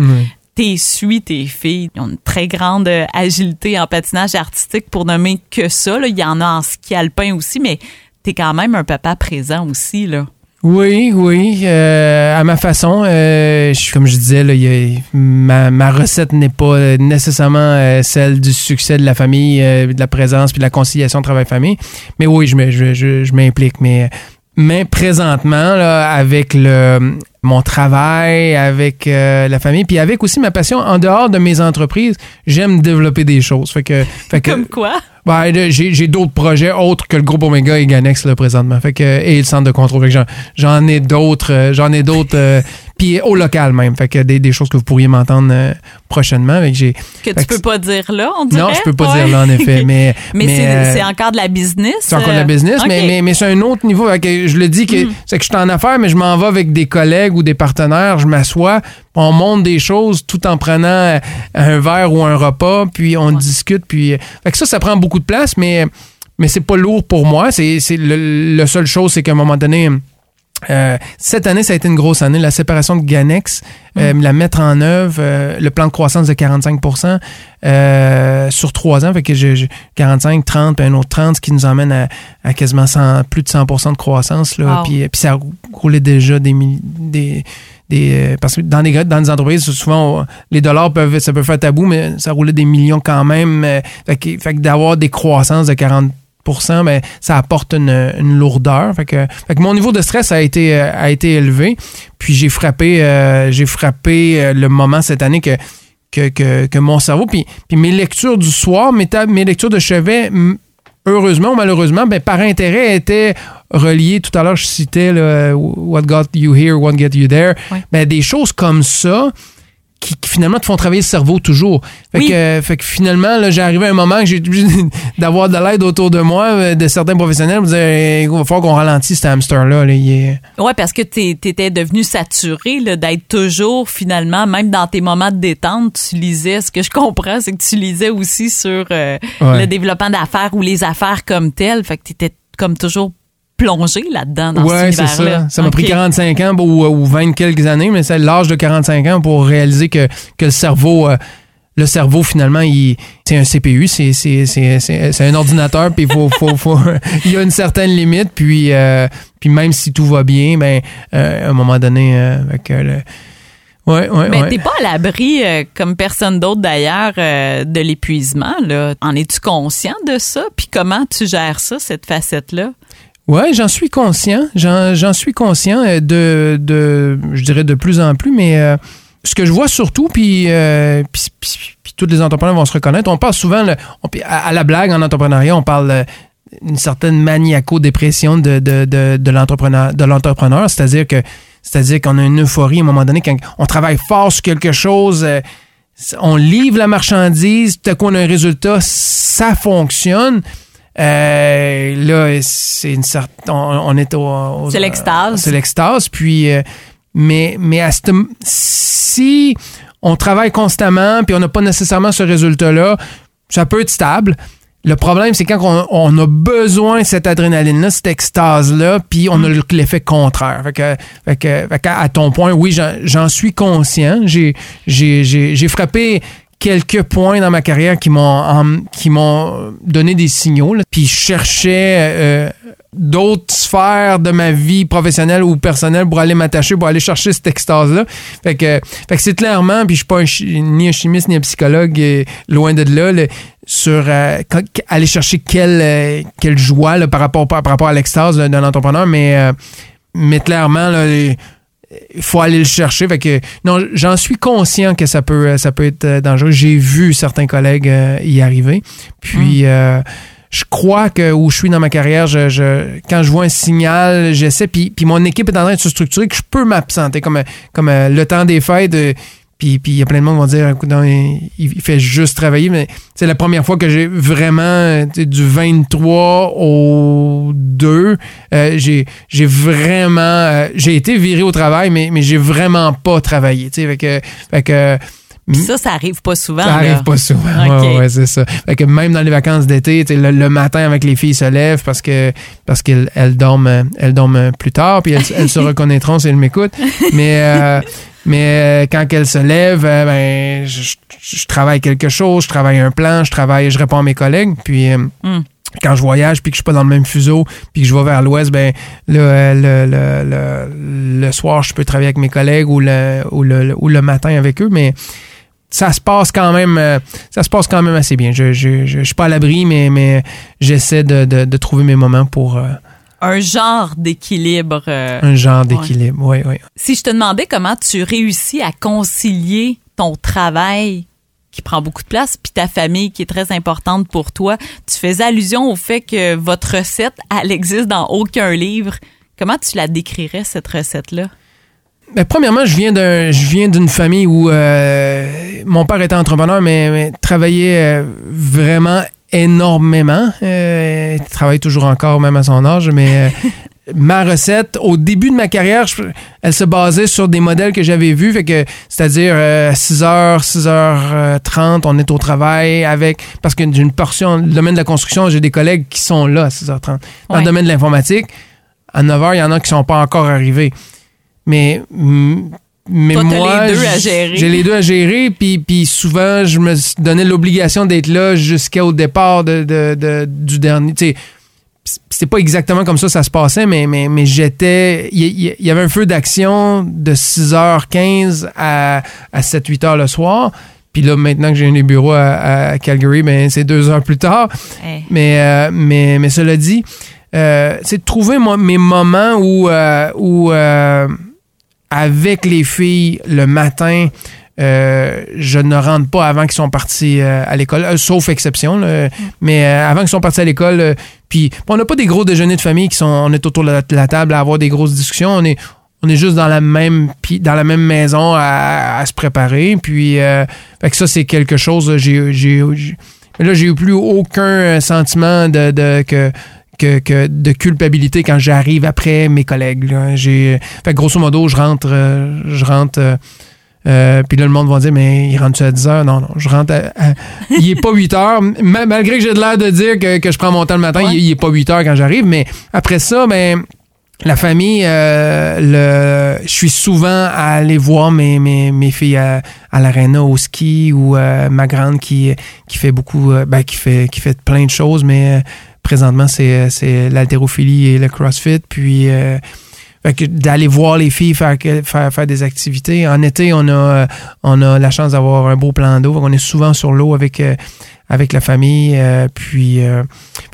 T'es suis tes filles. Ils ont une très grande euh, agilité en patinage artistique pour nommer que ça. Là. Il y en a en ski alpin aussi, mais t'es quand même un papa présent aussi. Là. Oui, oui, euh, à ma façon. Euh, comme je disais, là, y a- ma, ma recette n'est pas nécessairement celle du succès de la famille, de la présence puis de la conciliation travail-famille. Mais oui, je, je, je m'implique. Mais, mais présentement, là, avec le, mon travail, avec euh, la famille, puis avec aussi ma passion en dehors de mes entreprises, j'aime développer des choses. Fait que, fait que Comme quoi? ben, j'ai, j'ai d'autres projets autres que le groupe Omega et Ganex là, présentement. Fait que, et le centre de contrôle. J'en, j'en ai d'autres. euh, j'en ai d'autres. Euh, puis au local même. Fait que des, des choses que vous pourriez m'entendre euh, prochainement. Fait que j'ai, Que tu que peux pas dire là, on dirait? non, je peux pas Ouais. dire là en effet. Mais, Mais, c'est, euh, c'est encore de la business. c'est encore de la business, mais, mais, mais c'est un autre niveau. Fait que je le dis que Mm. c'est que je suis en affaires, mais je m'en vais avec des collègues ou des partenaires. Je m'assois, on monte des choses tout en prenant un verre ou un repas, puis on Ouais. discute. Puis, fait que ça, ça prend beaucoup de place, mais, mais c'est pas lourd pour moi. C'est, c'est le, le seule chose, c'est qu'à un moment donné. Euh, cette année, ça a été une grosse année. La séparation de Ganex, euh, la mettre en œuvre, euh, le plan de croissance de 45% euh, sur trois ans. Fait que j'ai j'ai 45, 30, puis un autre 30, ce qui nous emmène à, à quasiment 100 plus de 100% de croissance. Là. Wow. Puis, puis ça roulait déjà des... des des, euh, parce que dans les, dans les entreprises, souvent, on- les dollars peuvent, ça peut faire tabou, mais ça roulait des millions quand même. euh, fait que, fait que d'avoir des croissances de 40 ben, ça apporte une, une lourdeur. Fait que, fait que mon niveau de stress a été, euh, a été élevé. Puis j'ai frappé, euh, j'ai frappé euh, le moment cette année que, que, que, que mon cerveau, puis, puis mes lectures du soir, mes, mes lectures de chevet, heureusement ou malheureusement, ben, par intérêt, étaient reliées. Tout à l'heure, je citais là, What got you here, what get you there. Ouais. Ben, des choses comme ça qui, qui finalement te font travailler le cerveau toujours. Fait, Oui. que, euh, fait que finalement, là, j'ai arrivé à un moment que j'ai obligé d'avoir de l'aide autour de moi, euh, de certains professionnels, pour dire il va falloir qu'on ralentisse cet hamster-là. là, il est- Ouais, parce que tu étais devenu saturé d'être toujours, finalement, même dans tes moments de détente, tu lisais, ce que je comprends, c'est que tu lisais aussi sur euh, Ouais. le développement d'affaires ou les affaires comme telles. Fait que tu étais comme toujours plongé là-dedans, dans ouais, c'est ça. Ça m'a pris Ok. 45 ans ou, ou 20 quelques années, mais c'est l'âge de 45 ans pour réaliser que, que le cerveau. euh, le cerveau, finalement, c'est un CPU, c'est, un ordinateur, puis il faut, faut, faut- il y a une certaine limite, puis, euh, puis même si tout va bien, ben, euh, à un moment donné, euh, avec, euh, le- ouais, ouais, Mais ouais. t'es pas à l'abri, euh, comme personne d'autre d'ailleurs, euh, de l'épuisement. Là. En es-tu conscient de ça? Puis comment tu gères ça, cette facette-là? Ouais, j'en suis conscient. J'en, suis conscient euh, de, de, je dirais de plus en plus, mais euh, ce que je vois surtout, puis, euh, puis, puis- puis tous les entrepreneurs vont se reconnaître, on parle souvent, à, la blague en entrepreneuriat, on parle euh, d'une certaine maniaco-dépression de, de, de, de l'entrepreneur, c'est-à-dire que c'est-à-dire qu'on a une euphorie à un moment donné quand on travaille fort sur quelque chose. euh, on livre la marchandise, tout à coup on a un résultat, ça fonctionne. Euh, là, c'est une certaine. On, on est au. au- C'est l'extase. C'est l'extase. Puis, euh, mais, mais à cette- si on travaille constamment puis on n'a pas nécessairement ce résultat-là, ça peut être stable. Le problème, c'est quand on, on a besoin de cette adrénaline-là, cette extase-là, puis on a le- l'effet contraire. Fait que, fait que- fait à ton point, oui, j'en- suis conscient. J'ai j'ai- j'ai- j'ai frappé quelques points dans ma carrière qui m'ont en- qui m'ont donné des signaux. Puis je cherchais euh, d'autres sphères de ma vie professionnelle ou personnelle pour aller m'attacher, pour aller chercher cette extase-là. Fait que, fait que c'est clairement, puis je suis pas ni un chimiste ni un psychologue, loin de là. sur aller chercher quelle, quelle joie là, par, rapport, par, rapport à l'extase d'un entrepreneur, mais, mais clairement, là, il faut aller le chercher. Fait que, non, j'en suis conscient que ça peut, ça peut être dangereux. J'ai vu certains collègues y arriver. Puis, mm je crois que où je suis dans ma carrière, je, quand je vois un signal, j'essaie, puis, puis mon équipe est en train de se structurer, que je peux m'absenter, comme, comme euh, le temps des fêtes. Euh, puis il y a plein de monde qui vont dire, écoute, il, fait juste travailler, mais c'est la première fois que j'ai vraiment, du 23 au 2, euh, j'ai, vraiment, j'ai été viré au travail, mais, mais j'ai vraiment pas travaillé. Puis ça, ça arrive pas souvent. Ça arrive pas souvent. Ouais, c'est ça. Fait que même dans les vacances d'été, le, matin avec les filles se lèvent parce que parce qu'elles elles dorment, elles dorment plus tard, puis elles, se reconnaîtront si elles m'écoutent. Mais euh, mais euh, quand elles se lèvent, euh, ben je, travaille quelque chose, je travaille un plan, je travaille, je réponds à mes collègues, puis. Hmm. quand je voyage puis que je suis pas dans le même fuseau puis que je vais vers l'ouest ben le, le, le, le, soir je peux travailler avec mes collègues ou le, ou le, ou le matin avec eux mais ça se passe quand même euh, ça se passe quand même assez bien. Je, je, suis pas à l'abri, mais, mais j'essaie de, trouver mes moments pour. Euh, un genre d'équilibre. Euh, un genre d'équilibre, oui, oui. Si je te demandais comment tu réussis à concilier ton travail qui prend beaucoup de place, puis ta famille qui est très importante pour toi, tu faisais allusion au fait que votre recette, elle existe dans aucun livre. Comment tu la décrirais, cette recette-là? Ben, premièrement, je viens d'un, je viens d'une famille où euh, mon père était entrepreneur, mais, travaillait euh, vraiment énormément. Euh, il travaille toujours encore, même à son âge, mais ma recette, au début de ma carrière, elle se basait sur des modèles que j'avais vus, fait que, c'est-à-dire 6h, 6h30, on est au travail avec, parce que j'ai une portion, le domaine de la construction, j'ai des collègues qui sont là à 6h30. Dans le domaine de l'informatique, à 9h, il y en a qui sont pas encore arrivés. Mais, mais moi, j'ai les deux à gérer, puis, puis souvent, je me donnais l'obligation d'être là jusqu'au départ de, de, du dernier. Tu sais, c'est pas exactement comme ça ça se passait, mais, mais, mais j'étais. Il y, avait un feu d'action de 6h15 à, à 7-8h le soir. Puis là, maintenant que j'ai un bureau à, Calgary, ben, c'est deux heures plus tard. Mais, euh, mais, mais cela dit, euh, c'est de trouver moi, mes moments où, euh, où avec les filles le matin. Euh, je ne rentre pas avant qu'ils sont partis euh, à l'école, euh, sauf exception. mais avant qu'ils sont partis à l'école, puis on n'a pas des gros déjeuners de famille qui sont, on est autour de la, table à avoir des grosses discussions. On est, on est juste dans la même, dans la même maison à, se préparer. Puis, que ça c'est quelque chose. J'ai, j'ai, là j'ai eu plus aucun sentiment de, de que que, de culpabilité quand j'arrive après mes collègues. J'ai, fait grosso modo, je rentre, euh, je rentre. Euh, euh, puis là, le monde va dire, mais il rentre-tu à 10 heures? Non, non, je rentre à, il est pas 8 heures. Malgré que j'ai de l'air de dire que, je prends mon temps le matin, il, est pas 8 heures quand j'arrive. Mais après ça, ben, la famille, le, je suis souvent à aller voir mes, mes, mes filles à, à l'aréna au ski ou ma grande qui, qui fait beaucoup, ben, qui fait, qui fait plein de choses, mais présentement, c'est l'haltérophilie et le CrossFit. Puis, euh, d'aller voir les filles faire, faire, faire, des activités. En été, on a, on a la chance d'avoir un beau plan d'eau. On est souvent sur l'eau avec, euh, avec la famille. Euh, puis,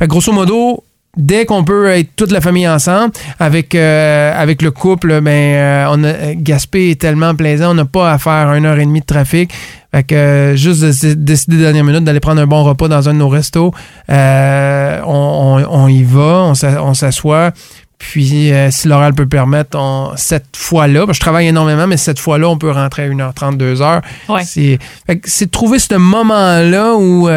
grosso modo, dès qu'on peut être toute la famille ensemble, avec, avec le couple, ben, on a, Gaspé est tellement plaisant, on n'a pas à faire une heure et demie de trafic. Fait que euh, juste de décider dernière minute d'aller prendre un bon repas dans un de nos restos, euh, on, y va, on s'assoit. Puis, euh, si l'oral peut permettre, on, cette fois-là, je travaille énormément, mais cette fois-là, on peut rentrer à 1h30, 2h. Ouais. C'est, c'est trouver ce moment-là où,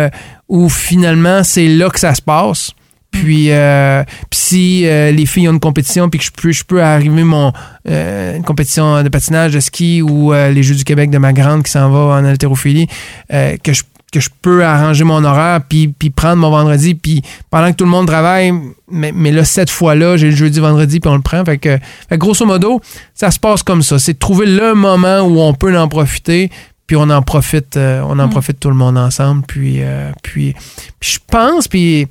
où finalement, c'est là que ça se passe. Puis, euh, puis si euh, les filles ont une compétition, puis que je peux, je peux arriver mon euh, une compétition de patinage, de ski ou les Jeux du Québec de ma grande qui s'en va en haltérophilie, que je que je peux arranger mon horaire puis, puis prendre mon vendredi puis pendant que tout le monde travaille mais, mais là cette fois-là j'ai le jeudi vendredi puis on le prend fait que, fait grosso modo ça se passe comme ça c'est de trouver le moment où on peut en profiter puis on en profite on en mm. profite tout le monde ensemble puis puis, puis je pense puis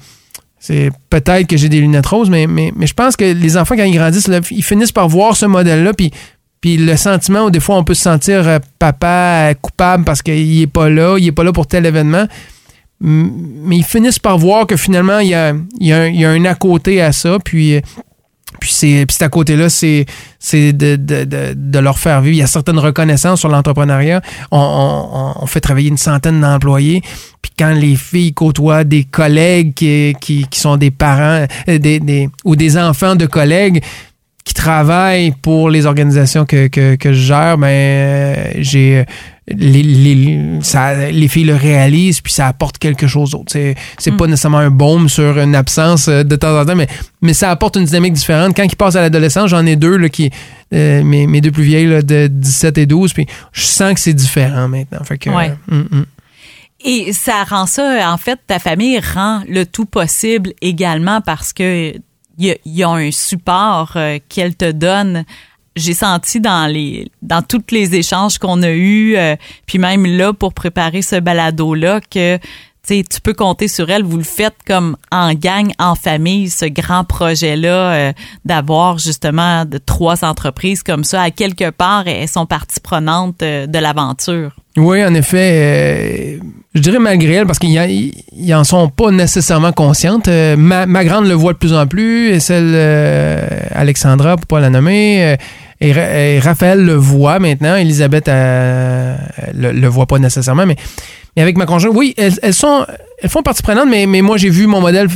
c'est peut-être que j'ai des lunettes roses, mais, mais, je pense que les enfants, quand ils grandissent, ils finissent par voir ce modèle-là, puis, puis le sentiment où des fois on peut se sentir euh, papa coupable parce qu'il est pas là, il est pas là pour tel événement. mais ils finissent par voir que finalement, il y a, y a, un, il y a un à côté à ça. Puis, puis c'est à côté-là, c'est de, leur faire vivre. Il y a certaines reconnaissances sur l'entrepreneuriat. On, fait travailler une centaine d'employés. Puis quand les filles côtoient des collègues qui, sont des parents des, ou des enfants de collègues, qui travaillent pour les organisations que, que, je gère, ben, euh, j'ai les, les, ça, les filles le réalisent, puis ça apporte quelque chose d'autre. C'est, c'est pas mm. nécessairement un baume sur une absence euh, de temps en temps, mais, mais ça apporte une dynamique différente. Quand ils passent à l'adolescence, j'en ai deux, là, qui, euh, mes, mes, deux plus vieilles, là, de 17 et 12, puis je sens que c'est différent maintenant. Fait que, ouais. Mm, mm. Et ça rend ça, en fait, ta famille rend le tout possible également parce que il y, a un support euh, qu'elle te donne. J'ai senti dans les dans tous les échanges qu'on a eus, euh, puis même là pour préparer ce balado là que tu peux compter sur elle. Vous le faites comme en gang, en famille, ce grand projet-là euh, d'avoir justement de trois entreprises comme ça. À quelque part, elles sont partie prenante de l'aventure. Oui, en effet. Euh, je dirais malgré elle, parce qu'ils n'en sont pas nécessairement conscientes. Euh, ma, ma, grande le voit de plus en plus, et celle euh, Alexandra, pour pas la nommer, et, Raphaël le voit maintenant. Elisabeth le, le voit pas nécessairement, mais, mais avec ma conjointe, oui, elles, sont, elles font partie prenante, mais, mais moi j'ai vu mon modèle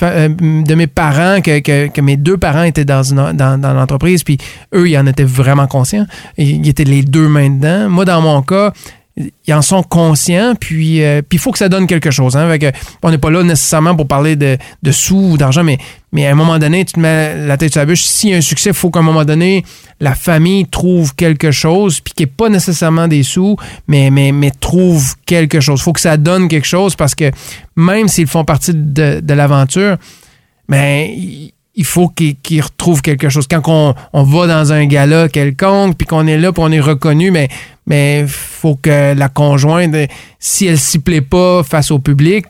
de mes parents, que, que, que, mes deux parents étaient dans, une, dans, dans l'entreprise, puis eux, ils en étaient vraiment conscients. Ils étaient les deux mains dedans. Moi, dans mon cas, ils en sont conscients, puis euh, puis il faut que ça donne quelque chose. Hein, on n'est pas là nécessairement pour parler de, de sous ou d'argent, mais, mais à un moment donné, tu te mets la tête sur la bûche. S'il y a un succès, il faut qu'à un moment donné, la famille trouve quelque chose, puis qui n'est pas nécessairement des sous, mais, mais, mais trouve quelque chose. Il faut que ça donne quelque chose parce que même s'ils font partie de, de l'aventure, ben, il faut qu'ils retrouvent quelque chose. Quand on, on, va dans un gala quelconque, puis qu'on est là, puis on est reconnu, mais mais faut que la conjointe, si elle s'y plaît pas face au public,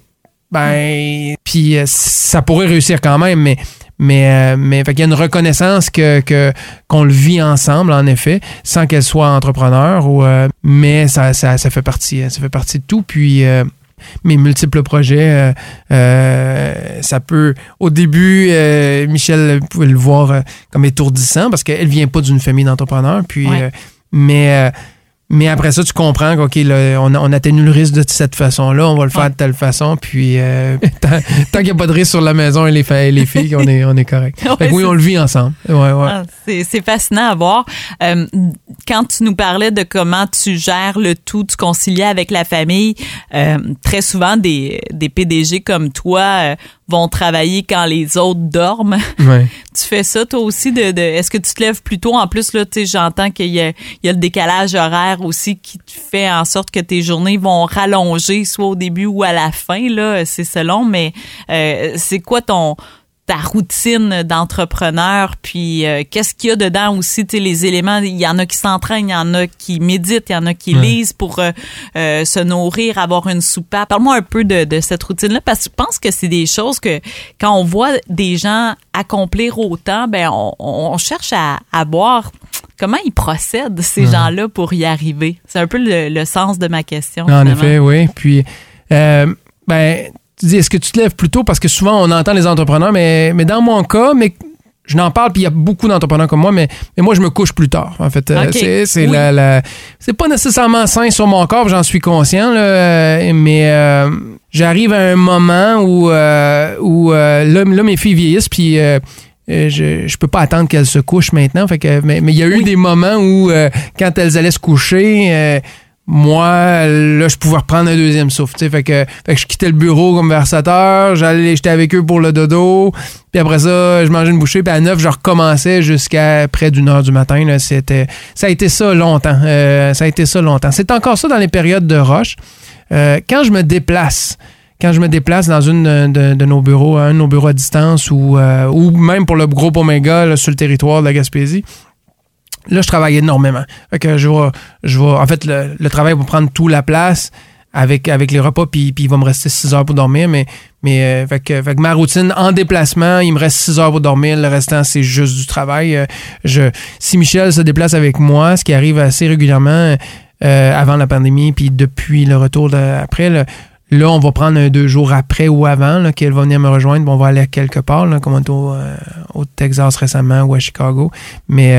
ben, puis euh, ça pourrait réussir quand même, mais mais euh, mais il y a une reconnaissance que qu'on le vit ensemble en effet, sans qu'elle soit entrepreneur ou euh, mais ça, ça, ça fait partie ça fait partie de tout puis mes multiples projets. ça peut, au début, Michel pouvait le voir comme étourdissant parce qu'elle vient pas d'une famille d'entrepreneurs. Puis, mais mais après ça, tu comprends qu'on on, on atténue le risque de cette façon-là, on va le faire de telle façon, puis euh, tant, qu'il n'y a pas de risque sur la maison et les, les filles, on est, on est correct. oui, on le vit ensemble. Ouais, ouais. Ah, c'est fascinant à voir. Euh, quand tu nous parlais de comment tu gères le tout, tu concilier avec la famille, euh, très souvent des, des PDG comme toi vont travailler quand les autres dorment. tu fais ça toi aussi de, de est-ce que tu te lèves plus tôt? En plus là tu sais j'entends qu'il y a, il y a le décalage horaire aussi qui fait en sorte que tes journées vont rallonger soit au début ou à la fin là c'est selon mais euh, c'est quoi ton ta routine d'entrepreneur, puis euh, qu'est-ce qu'il y a dedans aussi, tu sais, les éléments, il y en a qui s'entraînent, il y en a qui méditent, il y en a qui lisent pour euh, euh, se nourrir, avoir une soupape. Parle-moi un peu de, de cette routine-là, parce que je pense que c'est des choses que quand on voit des gens accomplir autant, ben on, on cherche à, à voir comment ils procèdent, ces gens-là, pour y arriver. C'est un peu le, le, sens de ma question. En effet, oui. Puis, ben tu dis, est-ce que tu te lèves plus tôt? Parce que souvent, on entend les entrepreneurs, mais, mais dans mon cas, mais je n'en parle, puis il y a beaucoup d'entrepreneurs comme moi, mais, mais moi, je me couche plus tard. En fait, euh, c'est c'est la, c'est pas nécessairement sain sur mon corps, j'en suis conscient, là, euh, mais euh, j'arrive à un moment où, où là, là, mes filles vieillissent, puis je, je peux pas attendre qu'elles se couchent maintenant. Fait que, mais, mais il y a eu des moments où, quand elles allaient se coucher, moi, là, je pouvais reprendre un deuxième souffle. Fait que, fait que je quittais le bureau comme versateur, j'allais, j'étais avec eux pour le dodo, puis après ça, je mangeais une bouchée, puis à 9, je recommençais jusqu'à près d'une heure du matin. C'était, ça a été ça longtemps. Euh, ça a été ça longtemps. C'est encore ça dans les périodes de roche. Euh, quand je me déplace, quand je me déplace dans une de, nos bureaux, un de nos bureaux à distance ou, euh, ou même pour le groupe Omega sur le territoire de la Gaspésie, Là, je travaille énormément. En fait, le, travail va prendre toute la place avec, les repas, puis, il va me rester 6 heures pour dormir. Mais, mais euh, ma routine en déplacement, il me reste 6 heures pour dormir. Le restant, c'est juste du travail. Euh, si Michel se déplace avec moi, ce qui arrive assez régulièrement euh, avant la pandémie, puis depuis le retour de, après, Là, on va prendre un deux jours après ou avant qu'elle va venir me rejoindre. On va aller quelque part, comme on est au, au, Texas récemment ou à Chicago. Mais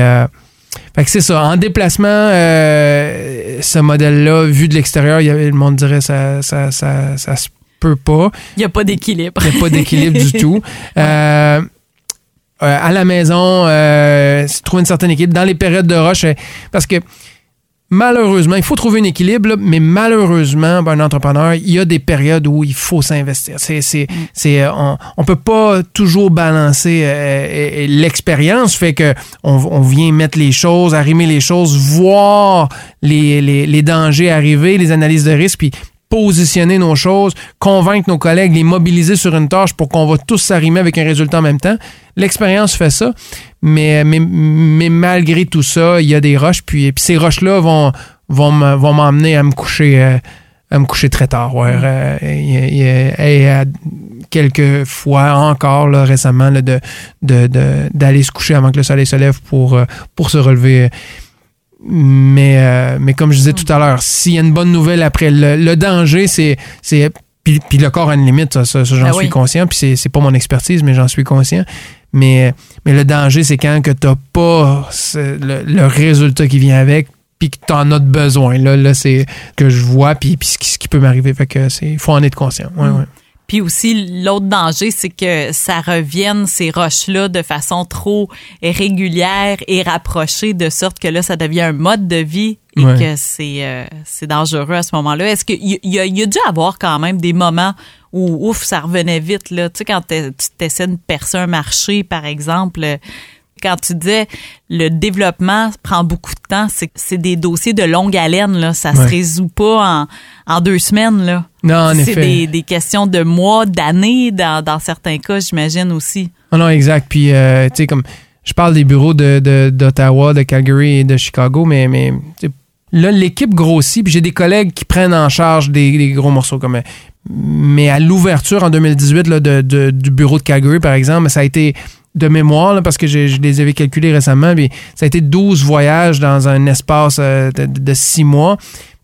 fait que c'est ça. En déplacement, euh, ce modèle-là, vu de l'extérieur, le monde dirait ça, ça, ça, ça se peut pas. Il n'y a pas d'équilibre. Il n'y a pas d'équilibre du tout. Euh, euh, à la maison, euh, trouver une certaine équilibre. Dans les périodes de rush, parce que malheureusement, il faut trouver un équilibre, mais malheureusement, ben, un entrepreneur, il y a des périodes où il faut s'investir. C'est, c'est, mm. c'est, on ne peut pas toujours balancer euh, l'expérience, fait que on, vient mettre les choses, arrimer les choses, voir les, les, les dangers arriver, les analyses de risque, puis positionner nos choses, convaincre nos collègues, les mobiliser sur une tâche pour qu'on va tous s'arrimer avec un résultat en même temps. L'expérience fait ça, mais, mais, mais, malgré tout ça, il y a des roches, puis, puis ces roches-là vont, vont, m'emmener à me coucher euh, à me coucher très tard. Ouais. Mm. Euh, quelques fois encore là, récemment là, de, d'aller se coucher avant que le soleil se lève pour, euh, pour se relever. Mais, euh, mais comme je disais tout à l'heure, s'il y a une bonne nouvelle après, le, danger, c'est. c'est puis, le corps a une limite, ça, j'en ben suis conscient. Puis c'est pas mon expertise, mais j'en suis conscient. Mais, mais le danger, c'est quand que tu n'as pas le, résultat qui vient avec, puis que tu en as besoin. Là, là c'est que je vois, puis, puis ce, qui, peut m'arriver. Fait que c'est faut en être conscient. Ouais, mm. ouais. Puis aussi, l'autre danger, c'est que ça revienne, ces roches-là, de façon trop régulière et rapprochée, de sorte que là, ça devient un mode de vie et que c'est euh, c'est dangereux à ce moment-là. Est-ce qu'il y, y, a, y a dû avoir quand même des moments où, ouf, ça revenait vite, là? Tu sais, quand tu essaies de percer un marché, par exemple, quand tu disais le développement prend beaucoup de temps, c'est des dossiers de longue haleine, là. Ça se résout pas en, en, deux semaines, là. Non, en effet. C'est des, des, questions de mois, d'années, dans, dans, certains cas, j'imagine aussi. Non, non, exact. Puis, euh, tu sais, comme je parle des bureaux d'Ottawa, de, de, Calgary et de Chicago, mais, mais là, l'équipe grossit, puis j'ai des collègues qui prennent en charge des, des gros morceaux comme mais à l'ouverture en 2018 là, de, de, du bureau de Calgary, par exemple, ça a été de mémoire, parce que je, les avais calculés récemment, mais ça a été 12 voyages dans un espace euh, de, 6 mois.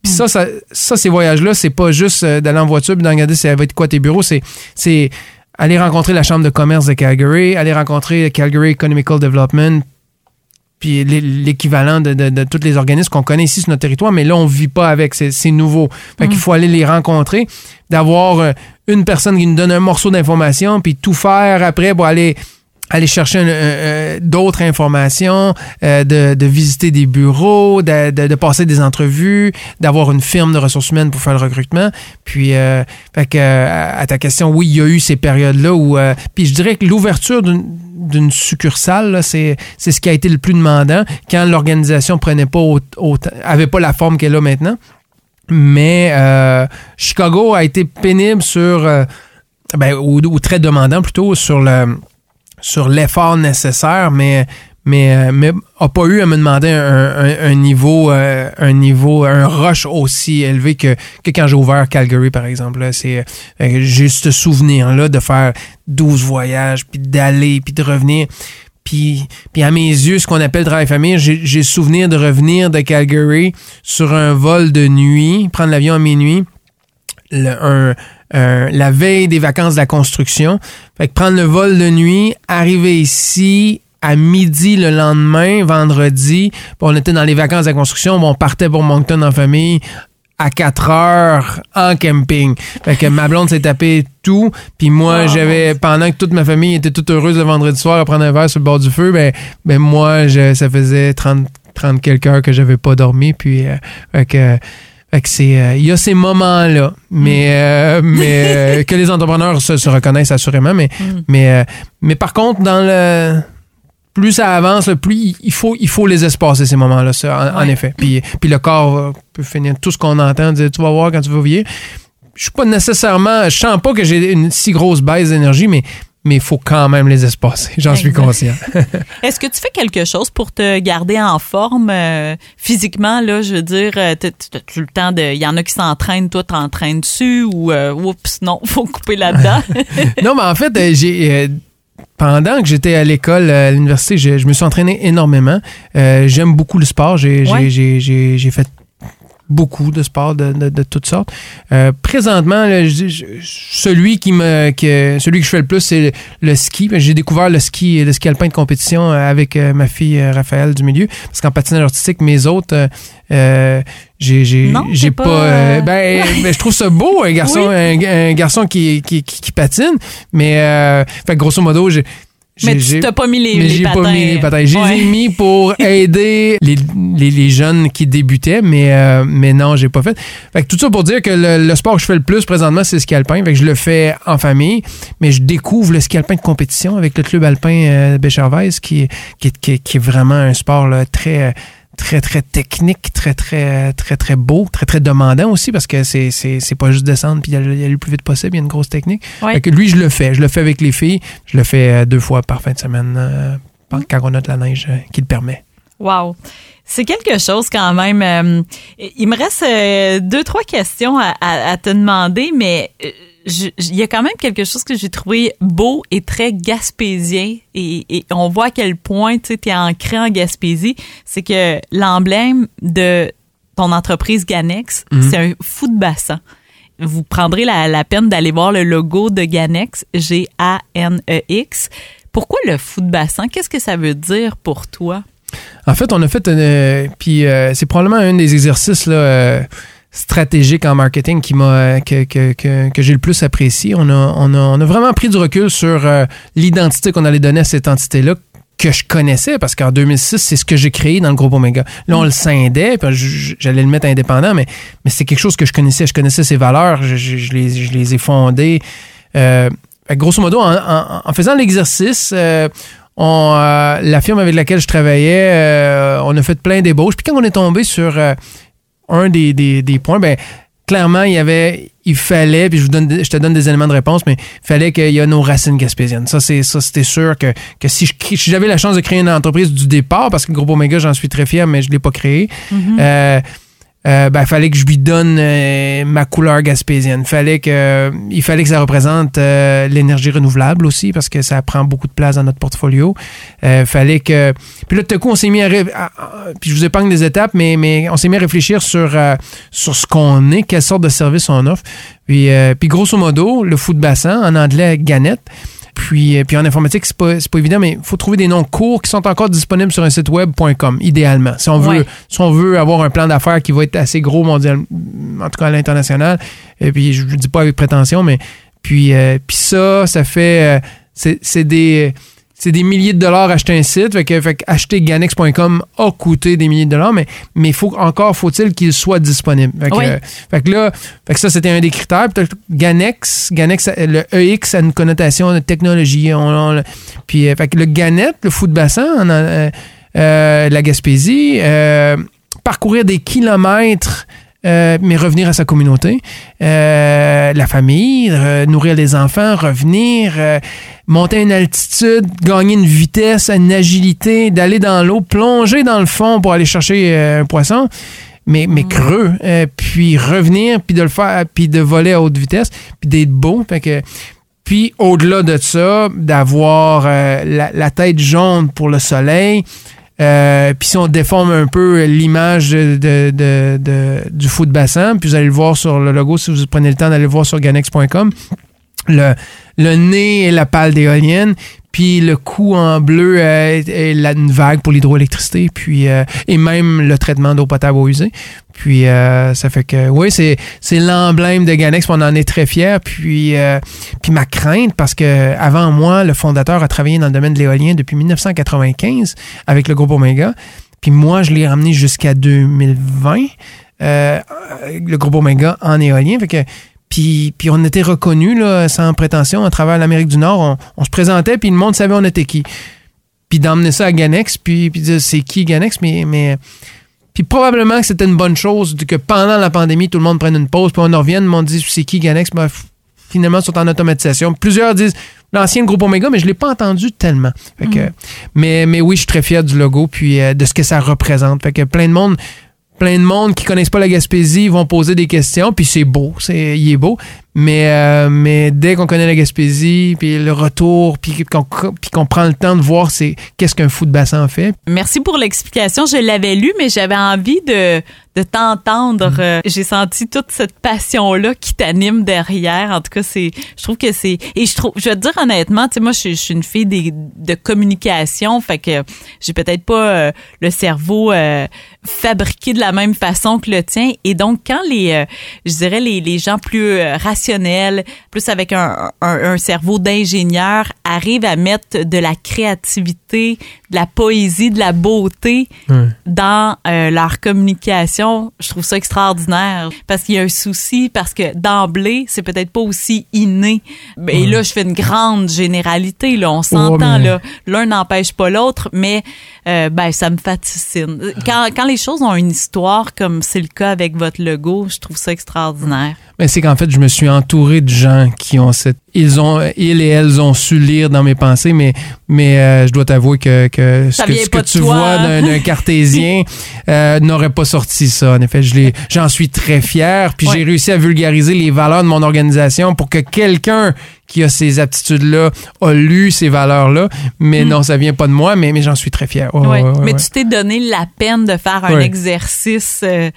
Puis ça, ça, ces voyages-là, c'est pas juste euh, d'aller en voiture et de regarder ça va être quoi tes bureaux, c'est, c'est aller rencontrer la Chambre de commerce de Calgary, aller rencontrer Calgary Economical Development, puis l'équivalent de, de, tous les organismes qu'on connaît ici sur notre territoire, mais là, on vit pas avec, c'est nouveau. Fait qu'il mm. faut aller les rencontrer, d'avoir euh, une personne qui nous donne un morceau d'information, puis tout faire après pour aller aller chercher d'autres informations, euh, de, de, visiter des bureaux, de, de, de passer des entrevues, d'avoir une firme de ressources humaines pour faire le recrutement. Puis, euh, fait que, à ta question, oui, il y a eu ces périodes-là où... Euh, puis je dirais que l'ouverture d'une succursale, c'est ce qui a été le plus demandant quand l'organisation prenait pas avait pas la forme qu'elle a maintenant. Mais euh, Chicago a été pénible sur... Ben, ou, ou, très demandant plutôt sur le sur l'effort nécessaire, mais mais euh, mais a pas eu à me demander un, niveau euh, un niveau un rush aussi élevé que, que quand j'ai ouvert Calgary par exemple c'est euh, juste ce souvenir là de faire 12 voyages puis d'aller puis de revenir. Puis, puis à mes yeux, ce qu'on appelle travail famille, j'ai souvenir de revenir de Calgary sur un vol de nuit, prendre l'avion à minuit, un, la veille des vacances de la construction. Fait que prendre le vol de nuit, arriver ici à midi le lendemain, vendredi, on était dans les vacances de la construction, on partait pour Moncton en famille à 4 heures en camping. Fait que ma blonde s'est tapé tout, puis moi ah, j'avais pendant que toute ma famille était toute heureuse le vendredi soir à prendre un verre sur le bord du feu, ben ben moi je, ça faisait 30 30 quelques heures que j'avais pas dormi puis euh, fait que fait que c'est, euh, il y a ces moments-là, mais, mm. euh, mais euh, que les entrepreneurs se, reconnaissent assurément. Mais, mm. mais, mais par contre, dans le plus ça avance, plus il faut, il faut les espacer, ces moments-là, en, effet. Puis, puis le corps peut finir tout ce qu'on entend, dire tu vas voir quand tu vas vieillir. Je suis pas nécessairement, je sens pas que j'ai une si grosse baisse d'énergie, mais mais il faut quand même les espacer. J'en suis conscient. Est-ce que tu fais quelque chose pour te garder en forme euh, physiquement? Là, je veux dire, euh, tu le temps de. Il y en a qui s'entraînent, toi, t'entraînes dessus ou euh, oups, non, faut couper là-dedans. non, mais en fait, j'ai. pendant que j'étais à l'école, à l'université, je, me suis entraîné énormément. J'aime beaucoup le sport. J'ai fait beaucoup de sports de, de, toutes sortes. Euh, présentement, celui qui me, que, celui que je fais le plus, c'est le, ski. J'ai découvert le ski, le ski alpin de compétition avec euh, ma fille Raphaël du milieu, parce qu'en patinage artistique, mes autres, euh, j'ai j'ai pas, ben, ben, je trouve ça beau un garçon un, garçon qui, qui, qui, patine mais fait grosso modo j'ai mais tu t'as pas mis les, les patins. pas mis les patins. J'ai mis pour aider les, les, les, jeunes qui débutaient, mais, euh, mais non, j'ai pas fait. Fait que tout ça pour dire que le, sport que je fais le plus présentement, c'est le ski alpin. Fait que je le fais en famille, mais je découvre le ski alpin de compétition avec le club alpin euh, qui, qui, qui, qui, est vraiment un sport là, très très, très technique, très, très, très, très beau, très, très demandant aussi parce que c'est, c'est, pas juste descendre puis aller le plus vite possible. Il y a une grosse technique. que lui, je le fais. Je le fais avec les filles. Je le fais euh, deux fois par fin de semaine euh, quand on a de la neige euh, qui le permet. Wow. C'est quelque chose quand même. il me reste deux, trois questions à, à te demander, mais il y a quand même quelque chose que j'ai trouvé beau et très gaspésien et, on voit à quel point tu es ancré en Gaspésie, c'est que l'emblème de ton entreprise Ganex, mhm. c'est un fou de bassin. Vous prendrez la, peine d'aller voir le logo de Ganex, G-A-N-E-X. Pourquoi le fou de bassin? Qu'est-ce que ça veut dire pour toi? En fait, on a fait, euh, puis euh, c'est probablement un des exercices là, euh, stratégique en marketing qui m'a que, que, que, j'ai le plus apprécié. On a, on, a, on a vraiment pris du recul sur l'identité qu'on allait donner à cette entité-là que je connaissais parce qu'en 2006, c'est ce que j'ai créé dans le groupe Omega. Là, on le scindait, j'allais le mettre indépendant, mais, mais c'est quelque chose que je connaissais. Je connaissais ses valeurs, je, les, je les, ai fondées. Grosso modo, en, en, faisant l'exercice, on, euh, la firme avec laquelle je travaillais, on a fait plein d'ébauches. Puis quand on est tombé sur un des, des, points, ben, clairement, il y avait, il fallait, puis je, vous donne, je te donne des éléments de réponse, mais il fallait qu'il y ait nos racines gaspésiennes. Ça, c'est, ça, c'était sûr que, que si, j'avais la chance de créer une entreprise du départ, parce que le groupe Omega, j'en suis très fier, mais je ne l'ai pas créé, mm-hmm. Euh, euh, ben, fallait que je lui donne euh, ma couleur gaspésienne. Fallait que, il fallait que ça représente euh, l'énergie renouvelable aussi, parce que ça prend beaucoup de place dans notre portfolio. Euh, fallait que. Puis là, tout à coup, on s'est mis à, Puis je vous épargne des étapes, mais, mais on s'est mis à réfléchir sur, sur ce qu'on est, quelle sorte de service on offre. Puis, puis grosso modo, le foot bassin, en anglais, ganette. Puis, euh, puis en informatique, c'est pas, pas évident, mais il faut trouver des noms courts qui sont encore disponibles sur un site web.com, idéalement. Si on, veut, si on veut avoir un plan d'affaires qui va être assez gros mondial, en tout cas à l'international, et puis je ne dis pas avec prétention, mais puis, euh, puis ça, ça fait. Euh, c'est des c'est des milliers de dollars acheter un site. Fait que, acheter Ganex.com a coûté des milliers de dollars, mais, mais faut, encore faut-il qu'il soit disponible. Fait que, là, fait que ça, c'était un des critères. Ganex, Ganex, le EX a une connotation de technologie. puis, euh, fait que le Ganet, le foot de bassin, euh, euh, la Gaspésie, parcourir des kilomètres euh, mais revenir à sa communauté, euh, la famille, nourrir les enfants, revenir, euh, monter à une altitude, gagner une vitesse, une agilité, d'aller dans l'eau, plonger dans le fond pour aller chercher un poisson, mais, mais mm. creux, puis revenir, puis de le faire, puis de voler à haute vitesse, puis d'être beau. Fait que, puis au-delà de ça, d'avoir la, la, tête jaune pour le soleil, euh, puis si on déforme un peu l'image de, du foot de bassin, puis vous allez le voir sur le logo si vous prenez le temps d'aller le voir sur ganex.com, le, le nez et la pâle d'éolienne, puis le cou en bleu euh, est, une vague pour l'hydroélectricité, puis euh, et même le traitement d'eau potable usée. Puis euh, ça fait que oui, c'est l'emblème de Ganex, on en est très fiers. Puis puis ma crainte parce que avant moi, le fondateur a travaillé dans le domaine de l'éolien depuis 1995 avec le groupe Omega. Puis moi, je l'ai ramené jusqu'à 2020. le groupe Omega en éolien. Fait que puis, puis on était reconnus, là, sans prétention, à travers l'Amérique du Nord. On, se présentait, puis le monde savait on était qui. Puis d'emmener ça à Ganex, puis, puis dire c'est qui Ganex, mais, mais puis probablement que c'était une bonne chose que pendant la pandémie, tout le monde prenne une pause, puis on en revienne, le monde dit c'est qui Ganex, ben, finalement, ils sont en automatisation. Plusieurs disent l'ancien groupe Omega, mais je ne l'ai pas entendu tellement. Fait que, mm. mais, mais oui, je suis très fier du logo, puis euh, de ce que ça représente. Fait que plein de monde plein de monde qui connaissent pas la Gaspésie vont poser des questions, puis c'est beau, c'est, il est beau. Mais, euh, mais dès qu'on connaît la Gaspésie, puis le retour, puis qu'on, prend le temps de voir c'est qu'est-ce qu'un fou de bassin fait. Merci pour l'explication. Je l'avais lu, mais j'avais envie de, de t'entendre. Mm. Euh, j'ai senti toute cette passion-là qui t'anime derrière. En tout cas, c'est, je trouve que c'est, et je trouve, je vais te dire honnêtement, tu sais, moi, je, suis une fille des, de communication, fait que j'ai peut-être pas euh, le cerveau euh, fabriqué de la même façon que le tien. Et donc, quand les, je dirais les, les gens plus rationnels, plus avec un, un, un cerveau d'ingénieur, arrivent à mettre de la créativité, de la poésie, de la beauté dans leur communication je trouve ça extraordinaire parce qu'il y a un souci, parce que d'emblée, c'est peut-être pas aussi inné. Et là, je fais une grande généralité, là, on s'entend, là. L'un n'empêche pas l'autre, mais euh, ben, ça me fascine. Quand, quand les choses ont une histoire, comme c'est le cas avec votre logo, je trouve ça extraordinaire. Mais c'est qu'en fait, je me suis entouré de gens qui ont cette. Ils ont, ils et elles ont su lire dans mes pensées, mais, mais euh, je dois t'avouer que, que ce que, tu vois hein? d'un cartésien euh, n'aurait pas sorti ça. En effet, je j'en suis très fier. Puis j'ai réussi à vulgariser les valeurs de mon organisation pour que quelqu'un qui a ces aptitudes-là a lu ces valeurs-là. Mais hmm. non, ça vient pas de moi, mais, mais j'en suis très fier. mais tu t'es donné la peine de faire un exercice euh,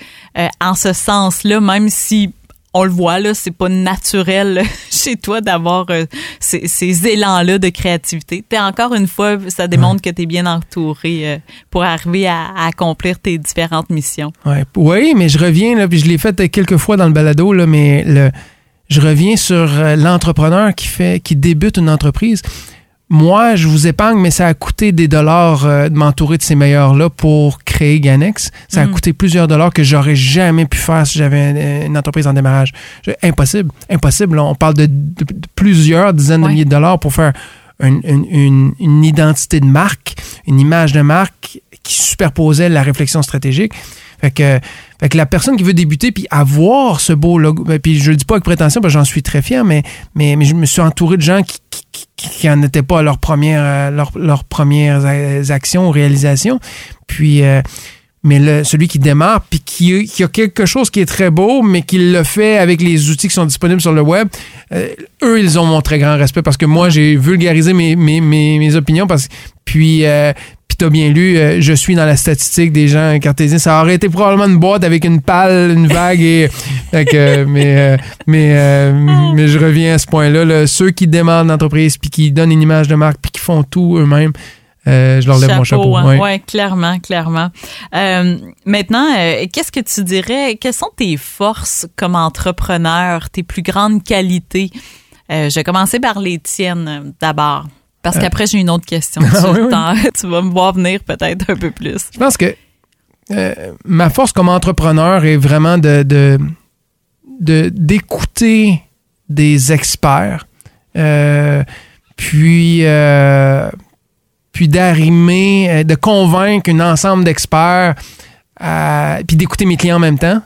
en ce sens-là, même si on le voit là, c'est pas naturel chez toi d'avoir euh, ces, élans-là de créativité. T'es encore une fois, ça démontre que tu es bien entouré euh, pour arriver à, accomplir tes différentes missions. Ouais. Oui, mais je reviens là, puis je l'ai fait quelques fois dans le balado là, mais le, je reviens sur euh, l'entrepreneur qui fait, qui débute une entreprise moi, je vous épargne, mais ça a coûté des dollars euh, de m'entourer de ces meilleurs-là pour créer Ganex. Ça a mm. coûté plusieurs dollars que j'aurais jamais pu faire si j'avais une entreprise en démarrage. Impossible. Impossible. On parle de, plusieurs dizaines de milliers de dollars pour faire une, identité de marque, une image de marque qui superposait la réflexion stratégique. Fait que, la personne qui veut débuter puis avoir ce beau logo, ben, puis je le dis pas avec prétention parce que j'en suis très fier, mais, mais, mais je me suis entouré de gens qui, qui n'en étaient pas à leurs premières, leur, premières actions ou réalisations. Puis, euh, mais celui qui démarre, puis qui, qui, a quelque chose qui est très beau, mais qui le fait avec les outils qui sont disponibles sur le web, euh, eux, ils ont mon très grand respect parce que moi, j'ai vulgarisé mes, mes, mes, opinions. Parce, puis, euh, bien lu, euh, je suis dans la statistique des gens cartésiens. Ça aurait été probablement une boîte avec une pale, une vague et. mais, euh, mais, euh, mais je reviens à ce point-là. Ceux qui demandent l'entreprise puis qui donnent une image de marque puis qui font tout eux-mêmes. je leur lève mon chapeau. Hein. Oui, clairement, clairement. maintenant, qu'est-ce que tu dirais? Quelles sont tes forces comme entrepreneur, tes plus grandes qualités? je vais commencer par les tiennes d'abord. Parce qu'après, j'ai une autre question. Ah tu, vas me voir venir peut-être un peu plus. Je pense que euh, ma force comme entrepreneur est vraiment de, d'écouter des experts, euh, puis, euh, puis d'arrimer, de convaincre un ensemble d'experts, puis d'écouter mes clients en même temps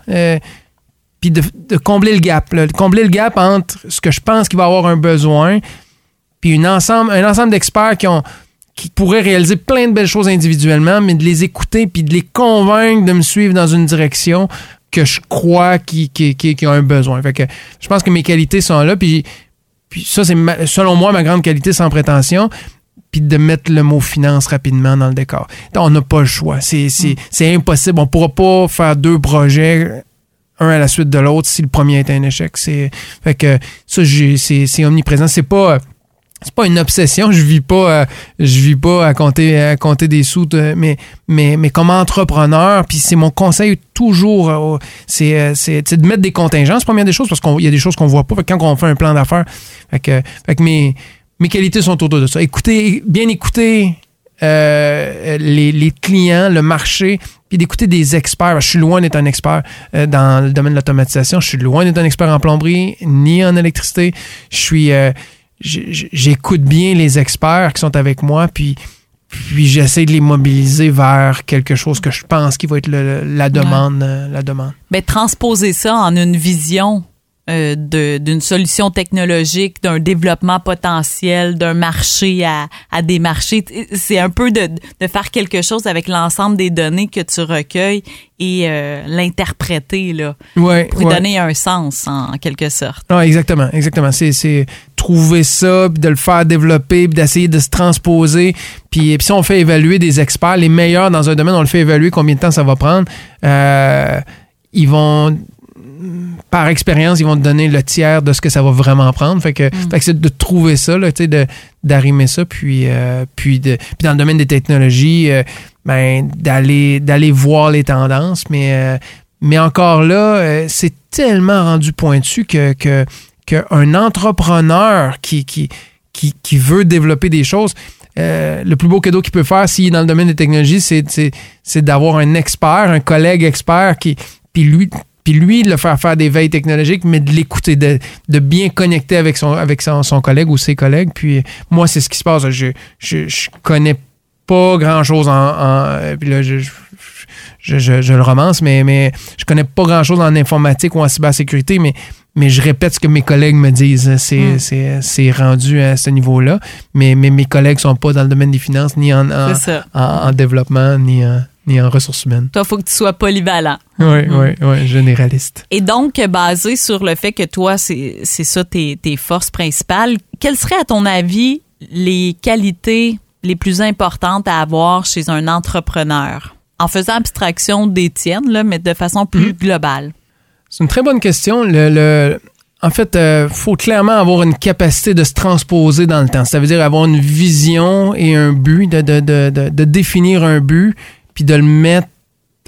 puis de, combler le gap, de combler le gap entre ce que je pense qu'il va avoir un besoin, puis une ensemble, un ensemble d'experts qui ont qui pourraient réaliser plein de belles choses individuellement, mais de les écouter puis de les convaincre de me suivre dans une direction que je crois qu'ils qui, qui, ont un besoin. Fait que je pense que mes qualités sont là, puis, puis ça, c'est selon moi ma grande qualité sans prétention puis de mettre le mot finance rapidement dans le décor. On n'a pas le choix. C'est mm. impossible. On ne pourra pas faire deux projets un à la suite de l'autre si le premier est un échec. C'est fait que ça c'est omniprésent. C'est pas c'est pas une obsession. Je vis pas, euh, je vis pas à compter, à compter des sous, mais, mais, mais comme entrepreneur, puis c'est mon conseil toujours, euh, euh, c'est, de mettre des contingences, première des choses, parce qu'il y a des choses qu'on voit pas. quand on fait un plan d'affaires, fait que, fait que mes, mes qualités sont autour de ça. Écoutez, bien écouter les, les, clients, le marché, puis d'écouter des experts. Je suis loin d'être un expert dans le domaine de l'automatisation. Je suis loin d'être un expert en plomberie, ni en électricité. Je suis j'écoute bien les experts qui sont avec moi, puis, puis j'essaie de les mobiliser vers quelque chose que je pense qui va être la demande. Euh, la demande. Mais transposer ça en une vision euh, d'une solution technologique, d'un développement potentiel, d'un marché à, à des marchés. C'est un peu de, de faire quelque chose avec l'ensemble des données que tu recueilles et euh, l'interpréter là ouais, pour donner un sens en, quelque sorte. Non, exactement, exactement. C'est trouver ça, puis de le faire développer, puis d'essayer de se transposer. Puis, puis si on fait évaluer des experts, les meilleurs dans un domaine, on le fait évaluer combien de temps ça va prendre. Euh, ils vont par expérience, ils vont te donner le tiers de ce que ça va vraiment prendre. Fait que, Mm. fait que c'est de trouver ça, là, d'arrimer ça, puis, euh, puis, de, puis dans le domaine des technologies, euh, ben, d'aller, d'aller voir les tendances. Mais, euh, mais encore là, euh, c'est tellement rendu pointu que, que, qu'un entrepreneur qui, qui, qui, qui veut développer des choses, euh, le plus beau cadeau qu'il peut faire s'il est dans le domaine des technologies, c'est, d'avoir un expert, un collègue expert qui, puis lui, puis lui, de le faire faire des veilles technologiques, mais de l'écouter, de, de bien connecter avec son, avec son, son collègue ou ses collègues. Puis moi, c'est ce qui se passe. Je, je, je connais pas grand-chose en... en- puis là, je, je- je le romance, mais, mais je connais pas grand-chose en informatique ou en cybersécurité, mais, mais je répète ce que mes collègues me disent. C'est, Mm. c'est, c'est rendu à ce niveau-là. Mais, mais mes collègues sont pas dans le domaine des finances, ni en, en, développement, ni en, ni en ressources humaines. Toi, faut que tu sois polyvalent. Oui, Mm. oui, oui, généraliste. Et donc, basé sur le fait que toi, c'est ça tes, tes forces principales, quelles seraient, à ton avis, les qualités les plus importantes à avoir chez un entrepreneur? En faisant abstraction des tiennes, là, mais de façon plus globale. C'est une très bonne question. Le, le- en fait, il faut clairement avoir une capacité de se transposer dans le temps. Ça veut dire avoir une vision et un but, de, de, de, de, définir un but, puis de le mettre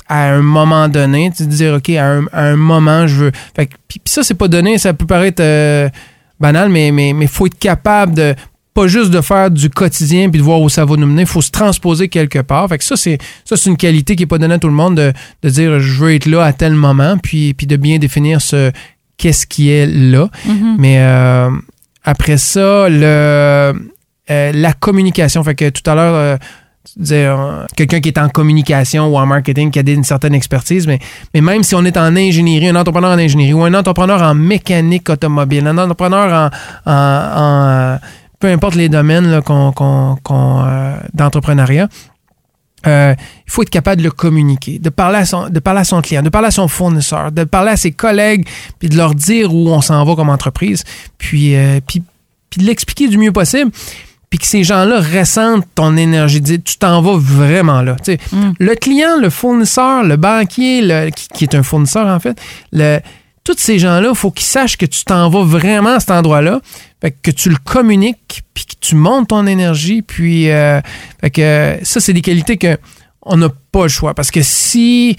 à un moment donné, tu dire, OK, à un, moment, je veux... Fait que- puis, ça, c'est pas donné, ça peut paraître euh, banal, mais mais, mais faut être capable de pas juste de faire du quotidien puis de voir où ça va nous mener, il faut se transposer quelque part. Fait que ça, c'est ça, c'est une qualité qui est pas donnée à tout le monde de, de dire je veux être là à tel moment, puis, puis de bien définir ce qu'est-ce qui est là. Mhm. Mais euh, après ça, le, euh, la communication. Fait que tout à l'heure, euh, euh, quelqu'un qui est en communication ou en marketing, qui a une certaine expertise, mais, mais même si on est en ingénierie, un entrepreneur en ingénierie ou un entrepreneur en mécanique automobile, un entrepreneur en, en- en, peu importe les domaines qu'on, euh, d'entrepreneuriat, euh, il faut être capable de le communiquer, de parler, à son, de parler à son client, de parler à son fournisseur, de parler à ses collègues, puis de leur dire où on s'en va comme entreprise, puis, euh, puis, puis de l'expliquer du mieux possible, puis que ces gens-là ressentent ton énergie, dire tu t'en vas vraiment là. Mm. Le client, le fournisseur, le banquier, le, qui, qui est un fournisseur en fait, le, tous ces gens-là, il faut qu'ils sachent que tu t'en vas vraiment à cet endroit-là, fait que tu le communiques, puis que tu montes ton énergie, puis euh, fait que ça, c'est des qualités que on n'a pas le choix. Parce que si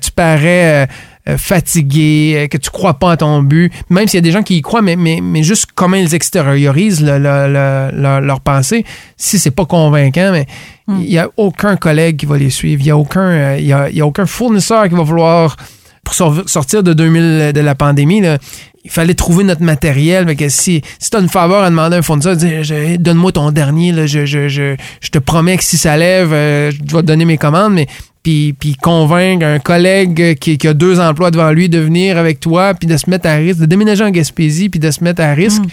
tu parais euh, euh, fatigué, que tu crois pas à ton but, même s'il y a des gens qui y croient, mais, mais, mais juste comment ils extériorisent le- le- le- leur, leur pensée, si c'est pas convaincant, mais il n'y a aucun collègue qui va les suivre, il n'y a, aucun, euh, il y a, il y a aucun fournisseur qui va vouloir, pour sor- sortir de 2000, de la pandémie, là, il fallait trouver notre matériel. Fait que si, si tu as une faveur à demander à un fournisseur, donne-moi ton dernier, là, je, je, je, je te promets que si ça lève, euh, je vais te donner mes commandes, mais puis, puis convaincre un collègue qui, qui a deux emplois devant lui de venir avec toi, puis de se mettre à risque, de déménager en Gaspésie, puis de se mettre à risque. Mm.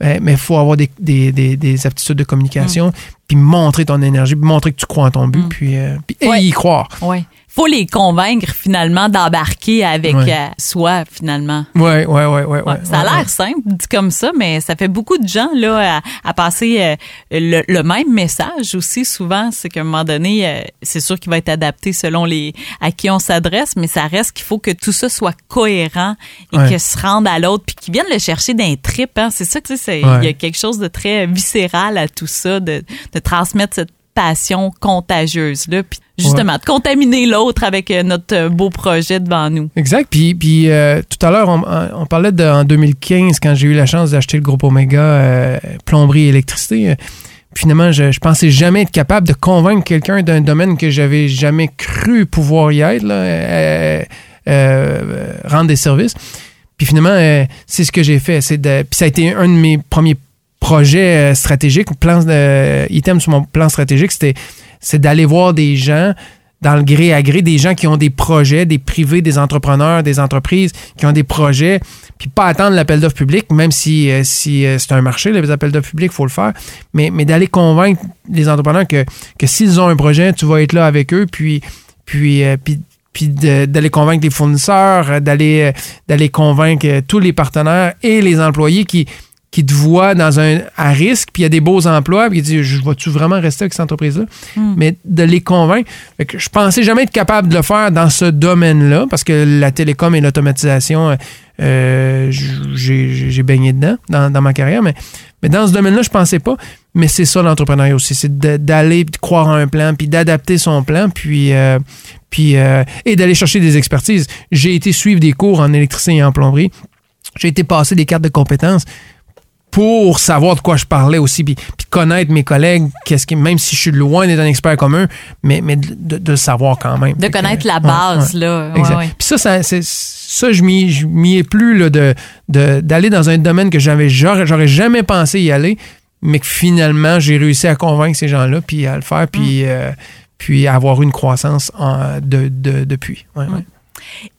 Ben, mais il faut avoir des, des, des, des aptitudes de communication, puis montrer ton énergie, puis montrer que tu crois en ton but, Mm. puis, euh, puis et y croire. Ouais. Faut les convaincre finalement d'embarquer avec Ouais. euh, soi finalement. Ouais, ouais, ouais, ouais. Ouais, ça a l'air ouais. simple dit comme ça, mais ça fait beaucoup de gens là à, à passer euh, le, le même message aussi. Souvent, c'est qu'à un moment donné, euh, c'est sûr qu'il va être adapté selon les à qui on s'adresse, mais ça reste qu'il faut que tout ça soit cohérent et que se rende à l'autre, puis qu'ils viennent le chercher d'un trip. Hein. C'est ça que tu sais, c'est- il y a quelque chose de très viscéral à tout ça, de, de transmettre cette passion contagieuse là, puis justement de contaminer l'autre avec euh, notre euh, beau projet devant nous. Exact. Puis, puis euh, tout à l'heure, on, on parlait de, en 2015, quand j'ai eu la chance d'acheter le groupe Omega euh, plomberie et électricité. finalement, je, je pensais jamais être capable de convaincre quelqu'un d'un domaine que j'avais jamais cru pouvoir y être, là, euh, rendre des services. Puis finalement, c'est ce que j'ai fait. C'est de, puis ça a été un de mes premiers projets euh, stratégiques, plans de, item sur mon plan stratégique, c'était c'est d'aller voir des gens dans le gré à gré, des gens qui ont des projets, des privés, des entrepreneurs, des entreprises qui ont des projets, puis pas attendre l'appel d'offres public, même si, euh, si euh, c'est un marché, les appels d'offres publics, il faut le faire, mais, mais d'aller convaincre les entrepreneurs que, que s'ils ont un projet, tu vas être là avec eux, puis, puis, euh, puis puis d'aller convaincre les fournisseurs, euh, d'aller euh, d'aller convaincre euh, tous les partenaires et les employés qui qui te voient dans un à risque, puis il y a des beaux emplois, puis ils disent Je vais-tu vraiment rester avec cette entreprise-là? Hmm. Mais de les convaincre. Fait que je pensais jamais être capable de le faire dans ce domaine-là, parce que la télécom et l'automatisation, euh, j'ai j'ai baigné dedans dans, dans ma carrière, mais, mais dans ce domaine-là, je pensais pas. Mais c'est ça l'entrepreneuriat aussi, c'est d'aller croire à un plan, puis d'adapter son plan, puis, euh, puis euh, et d'aller chercher des expertises. J'ai été suivre des cours en électricité et en plomberie. J'ai été passer des cartes de compétences pour savoir de quoi je parlais aussi, puis, puis connaître mes collègues, qu'est-ce qui, même si je suis loin d'être un expert commun, mais, mais de, de- savoir quand même. De que, connaître la base, ouais. là. Ouais, Exact. ouais. Puis ça, ça, ça je m'y je m'y ai plus là, de d'aller dans un domaine que j'avais j'aurais j'aurais jamais pensé y aller, mais que finalement j'ai réussi à convaincre ces gens-là, puis à le faire, Mm. puis euh, puis avoir une croissance en- de, de- depuis. Ouais.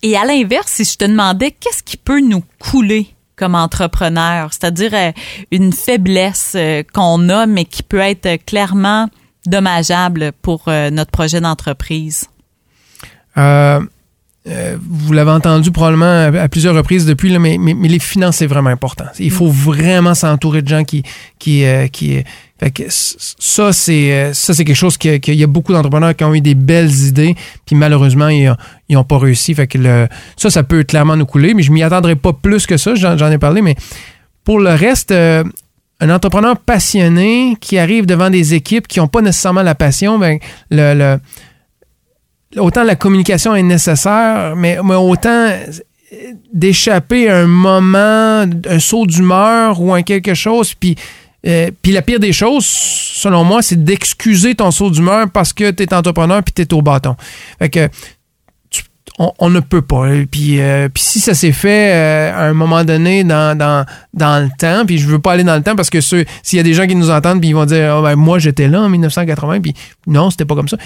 Et à l'inverse, si je te demandais qu'est-ce qui peut nous couler? Comme entrepreneur, c'est-à-dire euh, une faiblesse euh, qu'on a, mais qui peut être clairement dommageable pour euh, notre projet d'entreprise. Euh, vous l'avez entendu probablement à, à plusieurs reprises depuis, là, mais, mais, mais les finances, c'est vraiment important. Il faut vraiment s'entourer de gens qui... qui, euh, qui fait que ça, c'est euh, ça c'est quelque chose qu'il que y a beaucoup d'entrepreneurs qui ont eu des belles idées, puis malheureusement, ils n'ont pas réussi. Fait que le, ça, ça peut clairement nous couler, mais je m'y attendrai pas plus que ça, j'en j'en ai parlé, mais pour le reste... euh, un entrepreneur passionné qui arrive devant des équipes qui n'ont pas nécessairement la passion, ben, le, le, autant la communication est nécessaire, mais, mais autant d'échapper à un moment, un saut d'humeur ou un quelque chose, puis euh, puis la pire des choses, selon moi, c'est d'excuser ton saut d'humeur parce que tu es entrepreneur puis tu es au bâton. Fait que on, ne peut pas. Puis, euh, si ça s'est fait euh, à un moment donné dans, dans, dans le temps, puis je veux pas aller dans le temps parce que s'il y a des gens qui nous entendent puis ils vont dire Ah, ben, moi j'étais là en 1980 puis non c'était pas comme ça.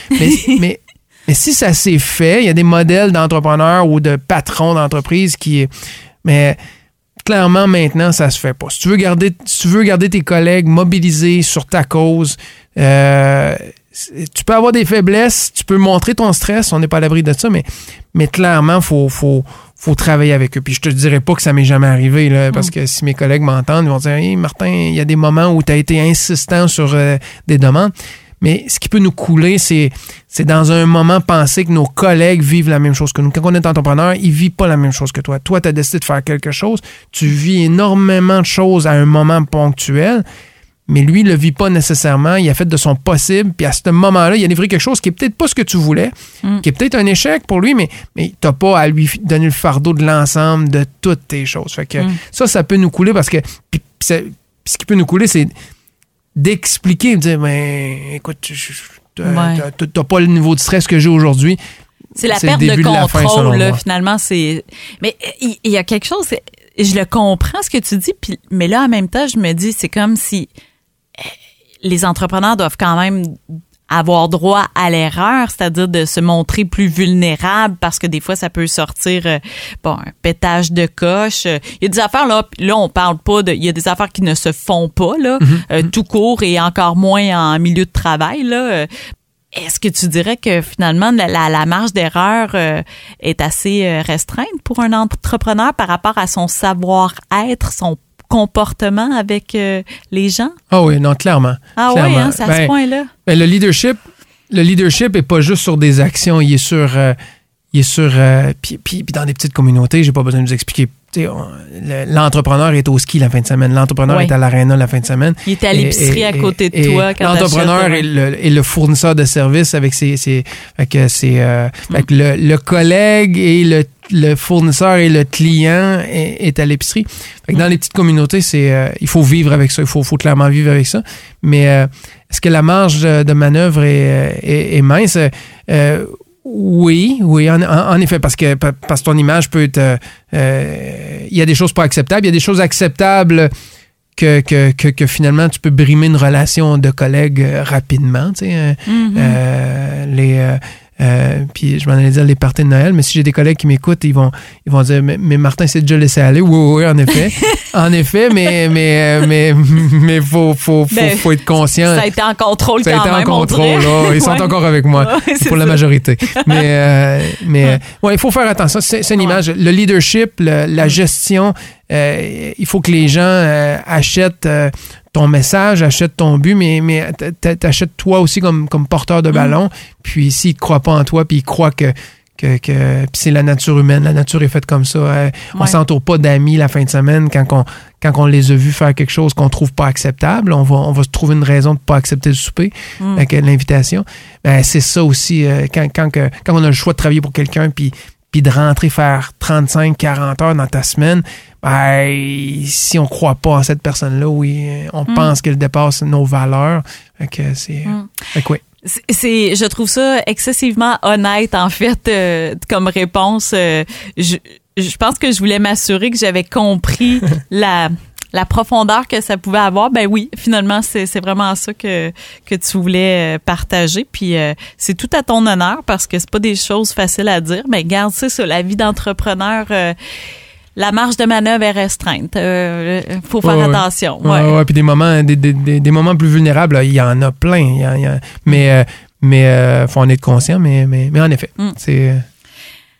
Mais, mais si ça s'est fait, il y a des modèles d'entrepreneurs ou de patrons d'entreprise qui mais clairement maintenant ça se fait pas. Si tu veux garder si tu veux garder tes collègues mobilisés sur ta cause, euh, tu peux avoir des faiblesses, tu peux montrer ton stress, on n'est pas à l'abri de ça, mais, mais clairement, il faut, faut, faut travailler avec eux. Puis je te dirais pas que ça m'est jamais arrivé, là, parce que si mes collègues m'entendent, ils vont dire Hey, Martin, il y a des moments où tu as été insistant sur euh, des demandes. Mais ce qui peut nous couler, c'est, c'est dans un moment penser que nos collègues vivent la même chose que nous. Quand on est entrepreneur, ils ne vivent pas la même chose que toi. Toi, tu as décidé de faire quelque chose. Tu vis énormément de choses à un moment ponctuel mais lui, il le vit pas nécessairement. Il a fait de son possible. Puis à ce moment-là, il a livré quelque chose qui est peut-être pas ce que tu voulais, Mm. qui est peut-être un échec pour lui, mais, mais t'as pas à lui donner le fardeau de l'ensemble de toutes tes choses. Fait que Mm. ça, ça peut nous couler parce que ça- ce qui peut nous couler, c'est d'expliquer, de dire, ben, écoute, t'as pas le niveau de stress que j'ai aujourd'hui. C'est la perte de contrôle, là, finalement. c'est Mais il il y, a quelque chose, je le comprends ce que tu dis, puis, mais là, en même temps, je me dis, c'est comme si euh, les entrepreneurs doivent quand même avoir droit à l'erreur, c'est-à-dire de se montrer plus vulnérable parce que des fois ça peut sortir euh, bon un pétage de coche. Il y a des affaires là, là on parle pas de il y a des affaires qui ne se font pas là, euh, tout court et encore moins en milieu de travail là. Euh, Est-ce que tu dirais que finalement la, la, la marge d'erreur euh, est assez euh, restreinte pour un entrepreneur par rapport à son savoir-être, son comportement avec euh, les gens? Ah oui, non, clairement. Ah oui, Clairement. hein, c'est à ce Ben, point-là. Ben, le leadership, le leadership est pas juste sur des actions, il est sur, euh, il est sur, euh, puis, puis- puis dans des petites communautés, j'ai pas besoin de vous expliquer. Le- L'entrepreneur est au ski la fin de semaine, l'entrepreneur est à l'aréna la fin de semaine. Il était à l'épicerie à côté de et- toi L'entrepreneur est le, est le fournisseur de services avec ses, ses fait que c'est, euh, fait que le, le collègue et le, le fournisseur et le client est, est à l'épicerie. Fait que dans les petites communautés, c'est, euh, il faut vivre avec ça. Il faut, faut clairement vivre avec ça. Mais euh, est-ce que la marge de manœuvre est, est- est mince? Oui, oui, en, effet, parce que, parce que ton image peut être. euh, euh, Il y a des choses pas acceptables, il y a des choses acceptables que, que, que, que finalement tu peux brimer une relation de collègue euh, rapidement. Tu sais, Mhm. euh, les, euh, Euh, puis je m'en allais dire les parties de Noël, mais si j'ai des collègues qui m'écoutent, ils vont, ils vont dire mais, mais Martin s'est déjà laissé aller. Oui, oui, oui, en effet. en effet, mais mais mais mais faut faut faut, Ben, faut être conscient. Ça a été en contrôle Ça a quand été en même, contrôle, là. Ils sont encore avec moi. Ouais, pour la majorité. Mais, euh, mais euh, ouais, il faut faire attention. C'est une image. Le leadership, le- la gestion, euh, il faut que les gens euh, achètent euh, ton message, achètent ton but, mais, mais t'achètes toi aussi comme, comme porteur Mm. de ballon. Puis s'ils ne croient pas en toi, puis ils croient que que, que c'est la nature humaine, la nature est faite comme ça. Euh, On s'entoure pas d'amis la fin de semaine quand on, quand on les a vus faire quelque chose qu'on trouve pas acceptable. On va, on va se trouver une raison de pas accepter le souper Mm. avec l'invitation. Ben, c'est ça aussi, euh, quand, quand, que- quand on a le choix de travailler pour quelqu'un, puis puis de rentrer faire 35, 40 heures dans ta semaine, ben, si on croit pas en cette personne-là, oui, on Mm. pense qu'elle dépasse nos valeurs. Fait que c'est... Mm. fait que oui. C'est- C'est, je trouve ça excessivement honnête en fait euh, comme réponse. Euh, je, je pense que je voulais m'assurer que j'avais compris la la profondeur que ça pouvait avoir. Ben oui, finalement c'est, vraiment ça que que tu voulais euh, partager. Puis euh, c'est tout à ton honneur parce que c'est pas des choses faciles à dire. Mais garde c'est ça, la vie d'entrepreneur. euh, la marge de manœuvre est restreinte. Euh, faut faire Ouais, attention. Ouais, Ouais. puis des moments, des, des, des, des moments plus vulnérables, là, il y en a plein. il y en- il y en- mais mais faut en être conscient, mais, mais, mais en effet, Mm. c'est...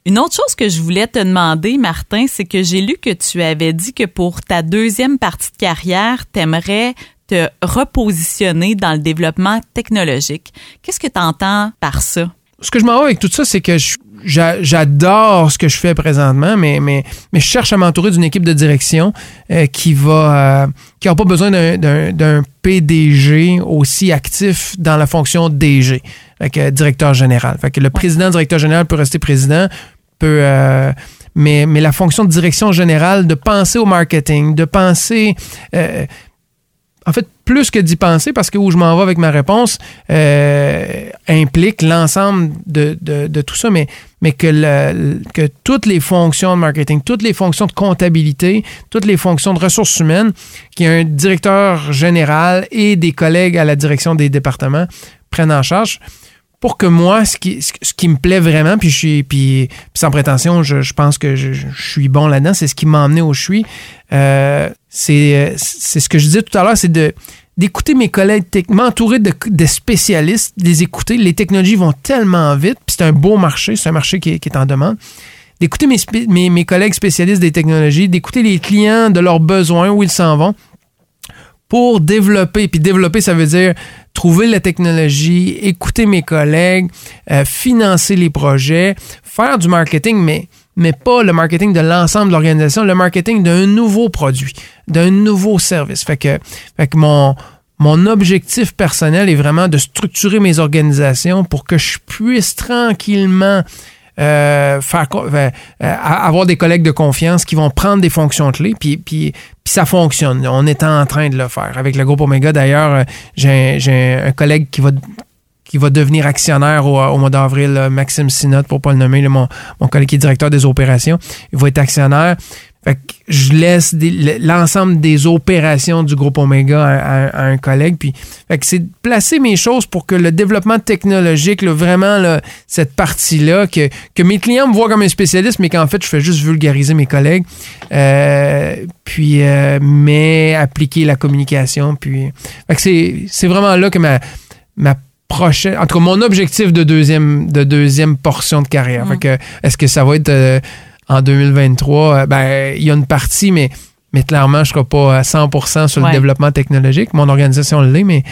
euh, Une autre chose que je voulais te demander, Martin, c'est que j'ai lu que tu avais dit que pour ta deuxième partie de carrière, tu aimerais te repositionner dans le développement technologique. Qu'est-ce que tu entends par ça? ce que je m'en vais avec tout ça, c'est que je- j'a- j'adore ce que je fais présentement, mais, mais, mais je cherche à m'entourer d'une équipe de direction euh, qui va euh, qui n'a pas besoin d'un- PDG aussi actif dans la fonction DG, fait que, directeur général. Fait que le président, directeur général peut rester président, peut euh, mais, mais la fonction de direction générale, de penser au marketing, de penser euh, en fait, plus que d'y penser, parce que où je m'en vais avec ma réponse euh, implique l'ensemble de, de- tout ça, mais, mais que, le- que toutes les fonctions de marketing, toutes les fonctions de comptabilité, toutes les fonctions de ressources humaines, qu'il y ait un directeur général et des collègues à la direction des départements prennent en charge pour que moi, ce qui, ce qui me plaît vraiment, puis je suis, sans prétention, je, je pense que je, je suis bon là-dedans, c'est ce qui m'a emmené où je suis. Euh, c'est, ce que je disais tout à l'heure, c'est de d'écouter mes collègues, m'entourer de, de spécialistes, les écouter. Les technologies vont tellement vite, puis c'est un beau marché, c'est un marché qui qui est en demande. D'écouter mes, mes collègues spécialistes des technologies, d'écouter les clients de leurs besoins, où ils s'en vont, pour développer. Puis développer, ça veut dire trouver la technologie, écouter mes collègues, euh, financer les projets, faire du marketing, mais, mais pas le marketing de l'ensemble de l'organisation, le marketing d'un nouveau produit, d'un nouveau service. Fait que, fait que mon, mon objectif personnel est vraiment de structurer mes organisations pour que je puisse tranquillement euh, faire euh, euh, avoir des collègues de confiance qui vont prendre des fonctions clés, puis, puis, ça fonctionne. On est en train de le faire. Avec le groupe Omega, d'ailleurs, euh, j'ai un- collègue qui va qui va devenir actionnaire au, mois d'avril, là, Maxime Sinotte, pour pas le nommer, là, mon, mon collègue qui est directeur des opérations. Il va être actionnaire. Fait que je laisse l'ensemble des opérations du groupe Omega à, à- à un collègue. Puis, fait que c'est de placer mes choses pour que le développement technologique, là, vraiment, là, cette partie-là, que, que mes clients me voient comme un spécialiste, mais qu'en fait, je fais juste vulgariser mes collègues. Euh, puis, euh, mais appliquer la communication. Puis, fait que c'est c'est vraiment là que ma, ma prochaine, en tout cas, mon objectif de deuxième, de deuxième portion de carrière. Mm. Fait que, est-ce que ça va être euh, en 2023? Euh, Ben, il y a une partie, mais, mais clairement, je ne serai pas à 100% sur Ouais. le développement technologique. Mon organisation l'est, mais,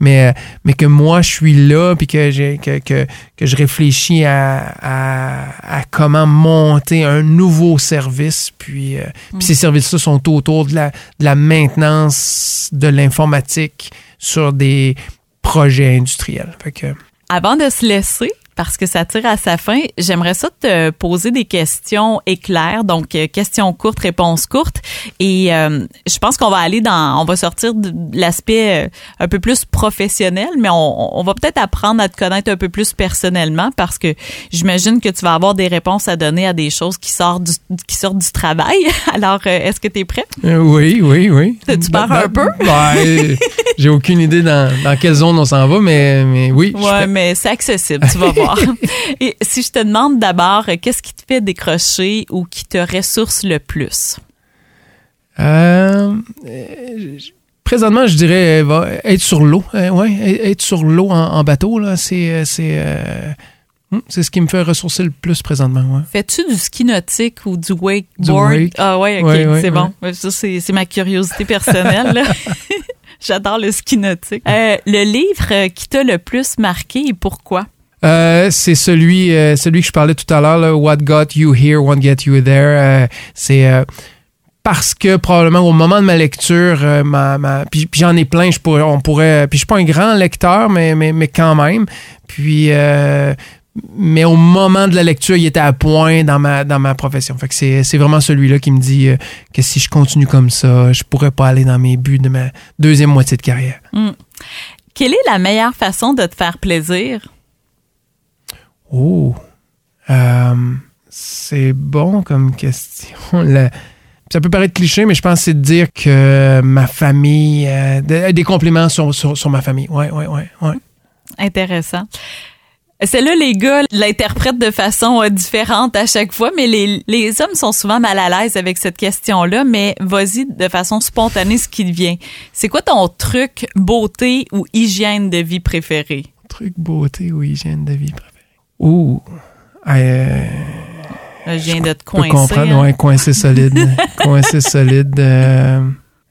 mais, euh, mais que moi, je suis là, puis que, j'ai- que, que, que je réfléchis à, à, à comment monter un nouveau service. Puis, euh, Mm. puis ces services-là sont autour de la, de la maintenance de l'informatique sur des projets industriels. Fait que, Avant de se laisser, parce que ça tire à sa fin, j'aimerais ça te poser des questions éclairs, donc euh, questions courtes, réponses courtes. Et euh, je pense qu'on va aller dans, on va sortir de l'aspect euh, un peu plus professionnel, mais on, on va peut-être apprendre à te connaître un peu plus personnellement parce que j'imagine que tu vas avoir des réponses à donner à des choses qui sortent du, qui sortent du travail. Alors, euh, est-ce que tu es prêt? Euh, oui, oui, oui. Tu pars un peu? Ben, J'ai aucune idée dans, dans, quelle zone on s'en va, mais, mais oui. Ouais, mais c'est accessible, tu vas voir. Et si je te demande d'abord, qu'est-ce qui te fait décrocher ou qui te ressource le plus? Euh, présentement, je dirais être sur l'eau. ouais, être sur l'eau en, bateau, là, c'est. c'est Hmm, c'est ce qui me fait ressourcer le plus présentement. Fais-tu du ski nautique ou du wakeboard? Ah ouais, ok, c'est bon. Ça, c'est ma curiosité personnelle. J'adore le ski nautique. Euh, le livre qui t'a le plus marqué et pourquoi? Euh, c'est celui, euh, celui que je parlais tout à l'heure, What Got You Here Won't Get You There. c'est parce que probablement au moment de ma lecture, ma, ma puis, j'en ai plein, je pourrais, on pourrait, puis je suis pas un grand lecteur, mais, mais, mais quand même. Puis mais au moment de la lecture, il était à point dans ma, dans ma profession. Fait que c'est, vraiment celui-là qui me dit euh, que si je continue comme ça, je pourrais pas aller dans mes buts de ma deuxième moitié de carrière. Hmm. Quelle est la meilleure façon de te faire plaisir? Oh, euh, c'est bon comme question. ça peut paraître cliché, mais je pense que c'est de dire que ma famille, euh, des compliments sur, sur, sur ma famille. Ouais, ouais, ouais, ouais. Intéressant. Celle-là, les gars l'interprètent de façon euh, différente à chaque fois, mais les, les hommes sont souvent mal à l'aise avec cette question-là, mais vas-y de façon spontanée ce qui vient. C'est quoi ton truc beauté ou hygiène de vie préféré? Truc beauté ou hygiène de vie préféré? Ouh! Euh, je viens de te coincer. Comprendre, hein? ouais, coincé solide. coincé solide. Euh,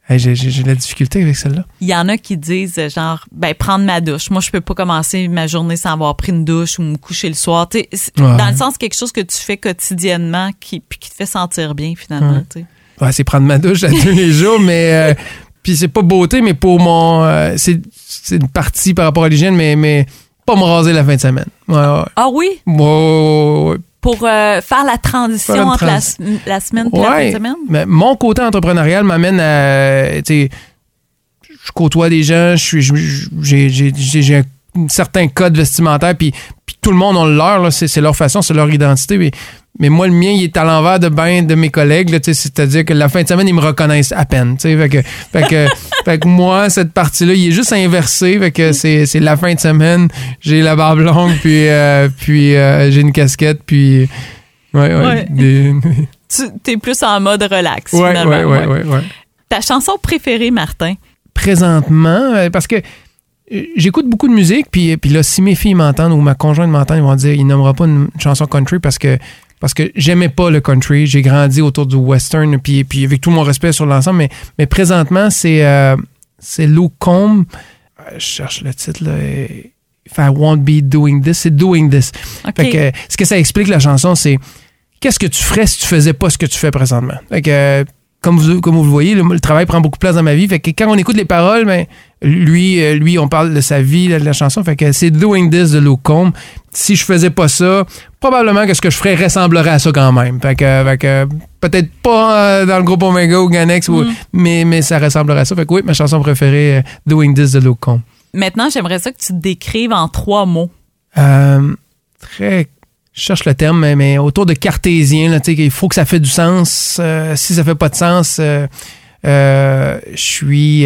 j'ai la difficulté avec celle-là. Il y en a qui disent, genre, ben, prendre ma douche. Moi, je peux pas commencer ma journée sans avoir pris une douche ou me coucher le soir. Dans le sens, quelque chose que tu fais quotidiennement qui, puis qui te fait sentir bien, finalement. Ouais, c'est prendre ma douche à tous les jours, mais. Euh, puis c'est pas beauté, mais pour mon. Euh, c'est une partie par rapport à l'hygiène, mais, mais pas me raser la fin de semaine. Ah oui? Ouais, pour euh, faire la transition entre la, semaine et la fin de semaine? Mais mon côté entrepreneurial m'amène à. Je côtoie des gens, j'ai un certain code vestimentaire, puis, puis tout le monde a le leur, c'est leur façon, c'est leur identité. Mais mais moi, le mien, il est à l'envers de ben de mes collègues. C'est-à-dire que la fin de semaine, ils me reconnaissent à peine. Fait que, fait, que, fait que moi, cette partie-là, il est juste inversé. Fait que c'est, la fin de semaine, j'ai la barbe longue, puis, euh, puis euh, j'ai une casquette, puis... Ouais, ouais. tu es plus en mode relax, ouais, finalement. Ouais, ouais, ouais, Ta chanson préférée, Martin? Présentement, euh, parce que j'écoute beaucoup de musique, puis, puis là, si mes filles m'entendent ou ma conjointe m'entend, ils vont dire, il n'aimera pas une chanson country parce que parce que j'aimais pas le country. J'ai grandi autour du western, puis, puis avec tout mon respect sur l'ensemble, mais, mais présentement, c'est euh, c'est Luke Combs. Euh, je cherche le titre, là. If I won't be doing this, c'est doing this. Fait que, ce que ça explique, la chanson, c'est qu'est-ce que tu ferais si tu faisais pas ce que tu fais présentement? Fait que, comme vous, comme vous le voyez, le, travail prend beaucoup de place dans ma vie. Fait que quand on écoute les paroles, ben, lui, euh, lui, on parle de sa vie, de la chanson. Fait que c'est Doing This de Luke Combs. Si je faisais pas ça, probablement que ce que je ferais ressemblerait à ça quand même. Fait que, peut-être pas euh, dans le groupe Omega ou Ganex, mm. mais, mais ça ressemblerait à ça. Fait que oui, ma chanson préférée, euh, Doing This de Luke Combs. Maintenant, j'aimerais ça que tu te décrives en trois mots. très je cherche le terme, mais, autour de cartésien, là, il faut que ça fait du sens. Euh, si ça fait pas de sens, euh, euh, je suis,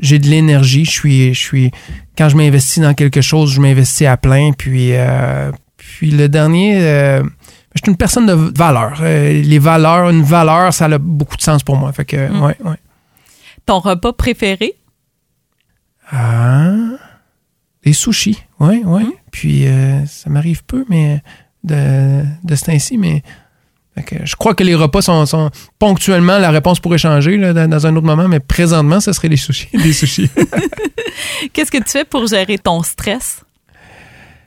j'ai de l'énergie. Je suis, je suis, quand je m'investis dans quelque chose, je m'investis à plein. Puis, puis le dernier, je suis une personne de valeur. les valeurs, une valeur, ça a beaucoup de sens pour moi. Fait que, mm. ouais, ouais. Ton repas préféré? Ah, les sushis, oui, oui. Mm. Puis euh, ça m'arrive peu, mais de, de ce temps-ci, mais je crois que les repas sont, ponctuellement la réponse pourrait changer dans, un autre moment, mais présentement, ce serait les sushis. Des sushis. Qu'est-ce que tu fais pour gérer ton stress?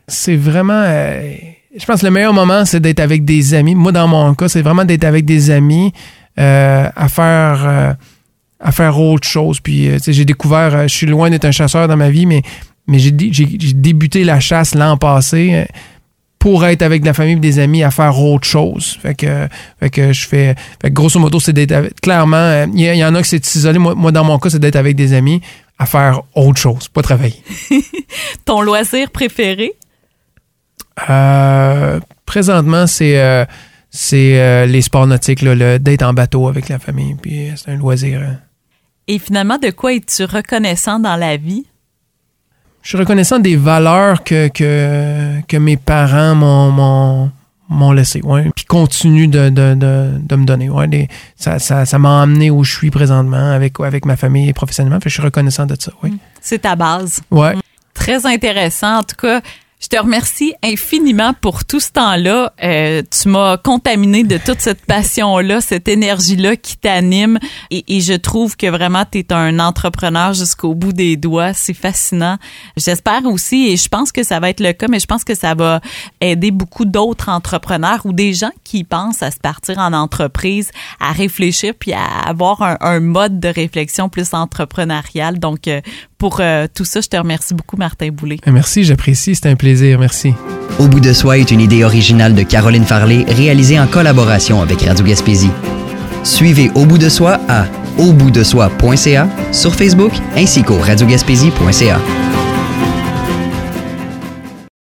C'est vraiment. Euh, je pense que le meilleur moment, c'est d'être avec des amis. Moi, dans mon cas, c'est vraiment d'être avec des amis euh, à faire. à faire autre chose. Puis, j'ai découvert, je suis loin d'être un chasseur dans ma vie, mais mais j'ai débuté la chasse l'an passé euh, pour être avec la famille et des amis à faire autre chose. Fait que, fait que je fais. Fait que grosso modo, c'est d'être. Clairement, euh, il y, en a que c'est isolé. Moi, moi, dans mon cas, c'est d'être avec des amis à faire autre chose, pas travailler. Ton loisir préféré? Euh, présentement, c'est c'est les sports nautiques, d'être en bateau avec la famille. Puis c'est un loisir Et finalement, de quoi es-tu reconnaissant dans la vie? Je suis reconnaissant des valeurs que, que, que mes parents m'ont, m'ont, laissé, ouais, puis continuent de, de, de, de, me donner. Ouais, ça, ça, ça m'a amené où je suis présentement avec, avec ma famille et professionnellement. Fait je suis reconnaissant de ça, oui. C'est ta base. Ouais. Très intéressant. En tout cas, je te remercie infiniment pour tout ce temps-là. Euh, tu m'as contaminé de toute cette passion-là, cette énergie-là qui t'anime. Et, je trouve que vraiment, tu es un entrepreneur jusqu'au bout des doigts. C'est fascinant. J'espère aussi, et je pense que ça va être le cas, mais je pense que ça va aider beaucoup d'autres entrepreneurs ou des gens qui pensent à se partir en entreprise, à réfléchir puis à avoir un, mode de réflexion plus entrepreneurial. Donc, euh, pour euh, tout ça, je te remercie beaucoup, Martin Boulay. Merci, j'apprécie. C'est un Au bout de soi est une idée originale de Caroline Farley réalisée en collaboration avec Radio Gaspésie. Suivez Au bout de soi à auboutdesoi.ca sur Facebook ainsi qu'au radiogaspésie.ca.